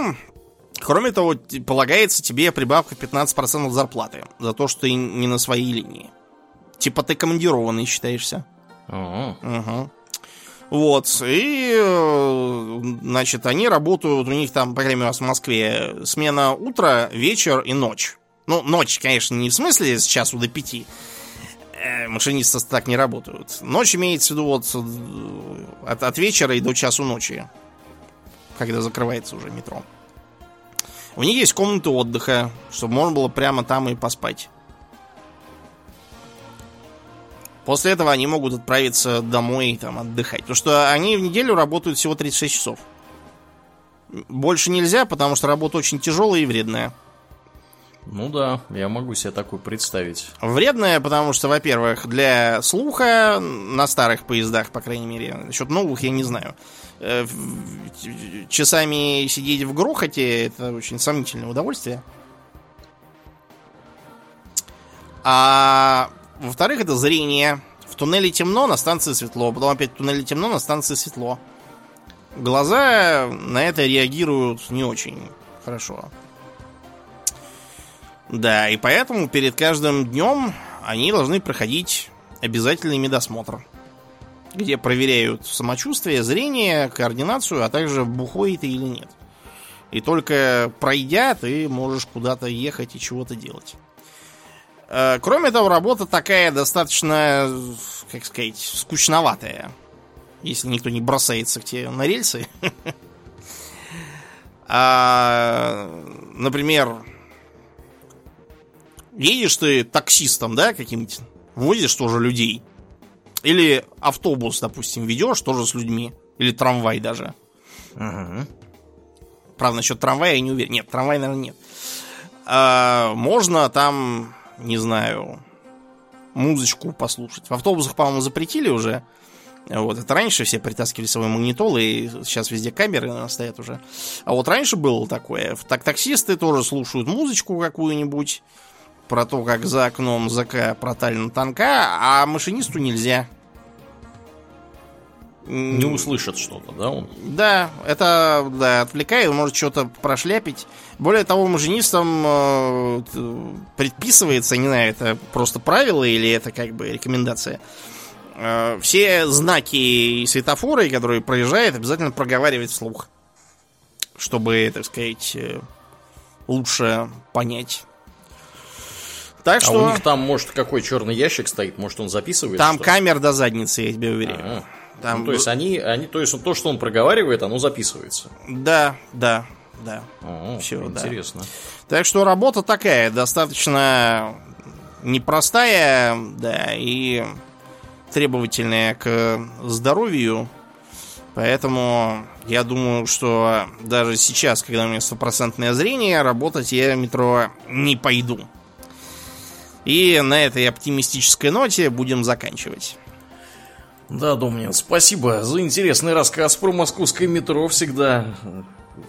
кроме того, полагается тебе прибавка 15% зарплаты за то, что ты не на своей линии. Типа ты командированный считаешься. Угу. Вот, и, значит, они работают, у них там, по крайней мере, у нас в Москве смена утро, вечер и ночь. Ну, ночь, конечно, не в смысле с часу до пяти. Э, Машинисты так не работают. Ночь имеется в виду вот э, от, от вечера и до часу ночи, когда закрывается уже метро. У них есть комнаты отдыха, чтобы можно было прямо там и поспать. После этого они могут отправиться домой и там отдыхать. Потому что они в неделю работают всего 36 часов. Больше нельзя, потому что работа очень тяжелая и вредная. Ну да, я могу себе такое представить. Вредная, потому что, во-первых, для слуха на старых поездах, по крайней мере, насчет новых я не знаю. Э, часами сидеть в грохоте это очень сомнительное удовольствие. А во-вторых, это зрение. В туннеле темно, на станции светло. Потом опять в туннеле темно, на станции светло. Глаза на это реагируют не очень хорошо. Да, и поэтому перед каждым днем они должны проходить обязательный медосмотр, где проверяют самочувствие, зрение, координацию, а также бухой ты или нет. И только пройдя, ты можешь куда-то ехать и чего-то делать. Э, кроме того, работа такая достаточно, как сказать, скучноватая. Если никто не бросается к тебе на рельсы. А, например, едешь ты таксистом, да, каким-нибудь, возишь тоже людей. Или автобус, допустим, ведешь тоже с людьми. Или трамвай даже. Угу. Правда, насчет трамвая я не уверен. Нет, трамвай, наверное, нет. А, можно там, не знаю, музычку послушать. В автобусах, по-моему, запретили уже. Вот, это раньше все притаскивали свои магнитолы, и сейчас везде камеры стоят уже. А вот раньше было такое. Так таксисты тоже слушают музычку какую-нибудь про то, как за окном ЗК проталина танка, а машинисту нельзя. Не услышит что-то, да, он? Да, это да, отвлекает, может что-то прошляпить. Более того, машинистам э, предписывается, не знаю, это просто правило или это как бы рекомендация. Э, все знаки и светофоры, которые проезжают, обязательно проговаривать вслух. Чтобы, так сказать, э, лучше понять. Так а что... у них там, может, какой черный ящик стоит, может, он записывает? Там что? камер до задницы, я тебе уверяю. А-а. Там... Ну, то есть они, они, то есть то, что он проговаривает, оно записывается. Да, да, да. О, Все, интересно. Да. Так что работа такая, достаточно непростая, да, и требовательная к здоровью. Поэтому я думаю, что даже сейчас, когда у меня стопроцентное зрение, работать я в метро не пойду. И на этой оптимистической ноте будем заканчивать. Да, Домнин, спасибо за интересный рассказ про московское метро. Всегда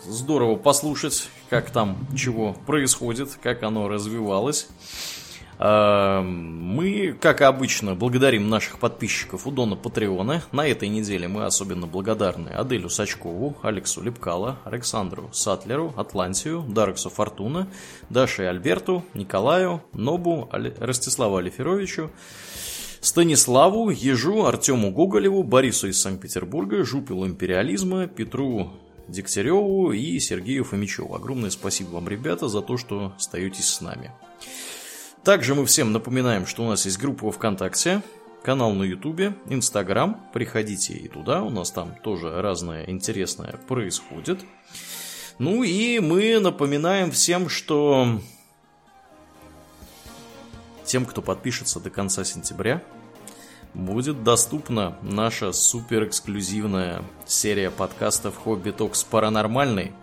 здорово послушать, как там чего происходит, как оно развивалось. А, мы, как обычно, благодарим наших подписчиков у Дона Патреона. На этой неделе мы особенно благодарны Аделю Сачкову, Алексу Лепкала, Александру Сатлеру, Атлантию, Дарксу Фортуна, Даше Альберту, Николаю, Нобу, Ростиславу Алиферовичу, Станиславу, Ежу, Артему Гоголеву, Борису из Санкт-Петербурга, Жупилу Империализма, Петру Дегтяреву и Сергею Фомичеву. Огромное спасибо вам, ребята, за то, что остаетесь с нами. Также мы всем напоминаем, что у нас есть группа ВКонтакте, канал на Ютубе, Инстаграм. Приходите и туда, у нас там тоже разное интересное происходит. Ну и мы напоминаем всем, что тем, кто подпишется до конца сентября, будет доступна наша супер эксклюзивная серия подкастов «Хобби Токс Паранормальный».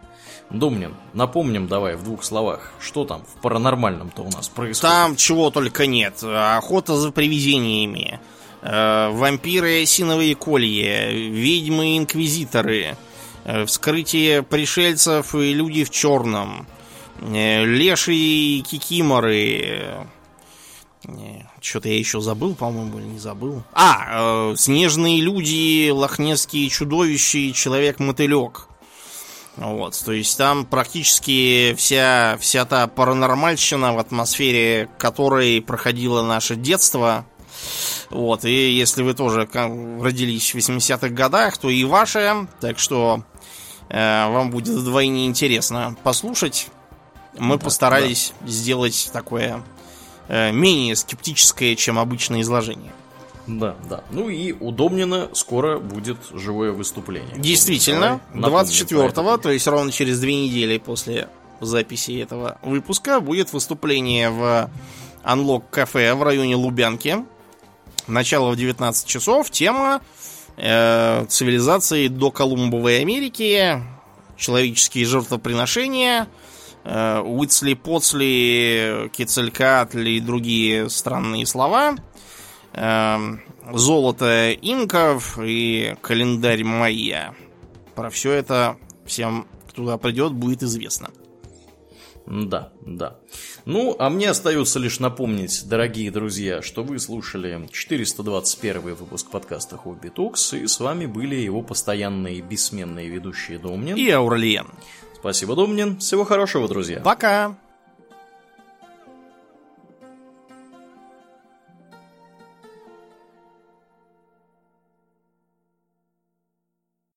Домнин, напомним давай в двух словах, что там в паранормальном-то у нас происходит. Там чего только нет. Охота за привидениями, э, вампиры осиновые колья, ведьмы-инквизиторы, э, вскрытие пришельцев и люди в черном, э, лешие кикиморы, что-то я еще забыл, по-моему, или не забыл. А, снежные люди, лохнесские чудовища и человек-мотылек. Вот, то есть там практически вся, вся та паранормальщина, в атмосфере которой проходило наше детство. Вот, и если вы тоже родились в 80-х годах, то и ваше. Так что э, вам будет вдвойне интересно послушать. Мы да, постарались да. сделать такое Э, менее скептическое, чем обычное изложение. Да, да. Ну и удобнено скоро будет живое выступление. Действительно, 24-го, то есть ровно через две недели после записи этого выпуска будет выступление в Unlock кафе в районе Лубянки. Начало в 19 часов. Тема э, цивилизации до Колумбовой Америки, человеческие жертвоприношения, э, Уитсли-Поцли, Кицелькатли и другие странные слова, золото инков и календарь майя. Про все это всем, кто туда придет, будет известно. Да, да. Ну, а мне остается лишь напомнить, дорогие друзья, что вы слушали 421 выпуск подкаста Хобби Токс, и с вами были его постоянные бессменные ведущие Домнин и Аурлиен. Спасибо, Домнин. Всего хорошего, друзья. Пока!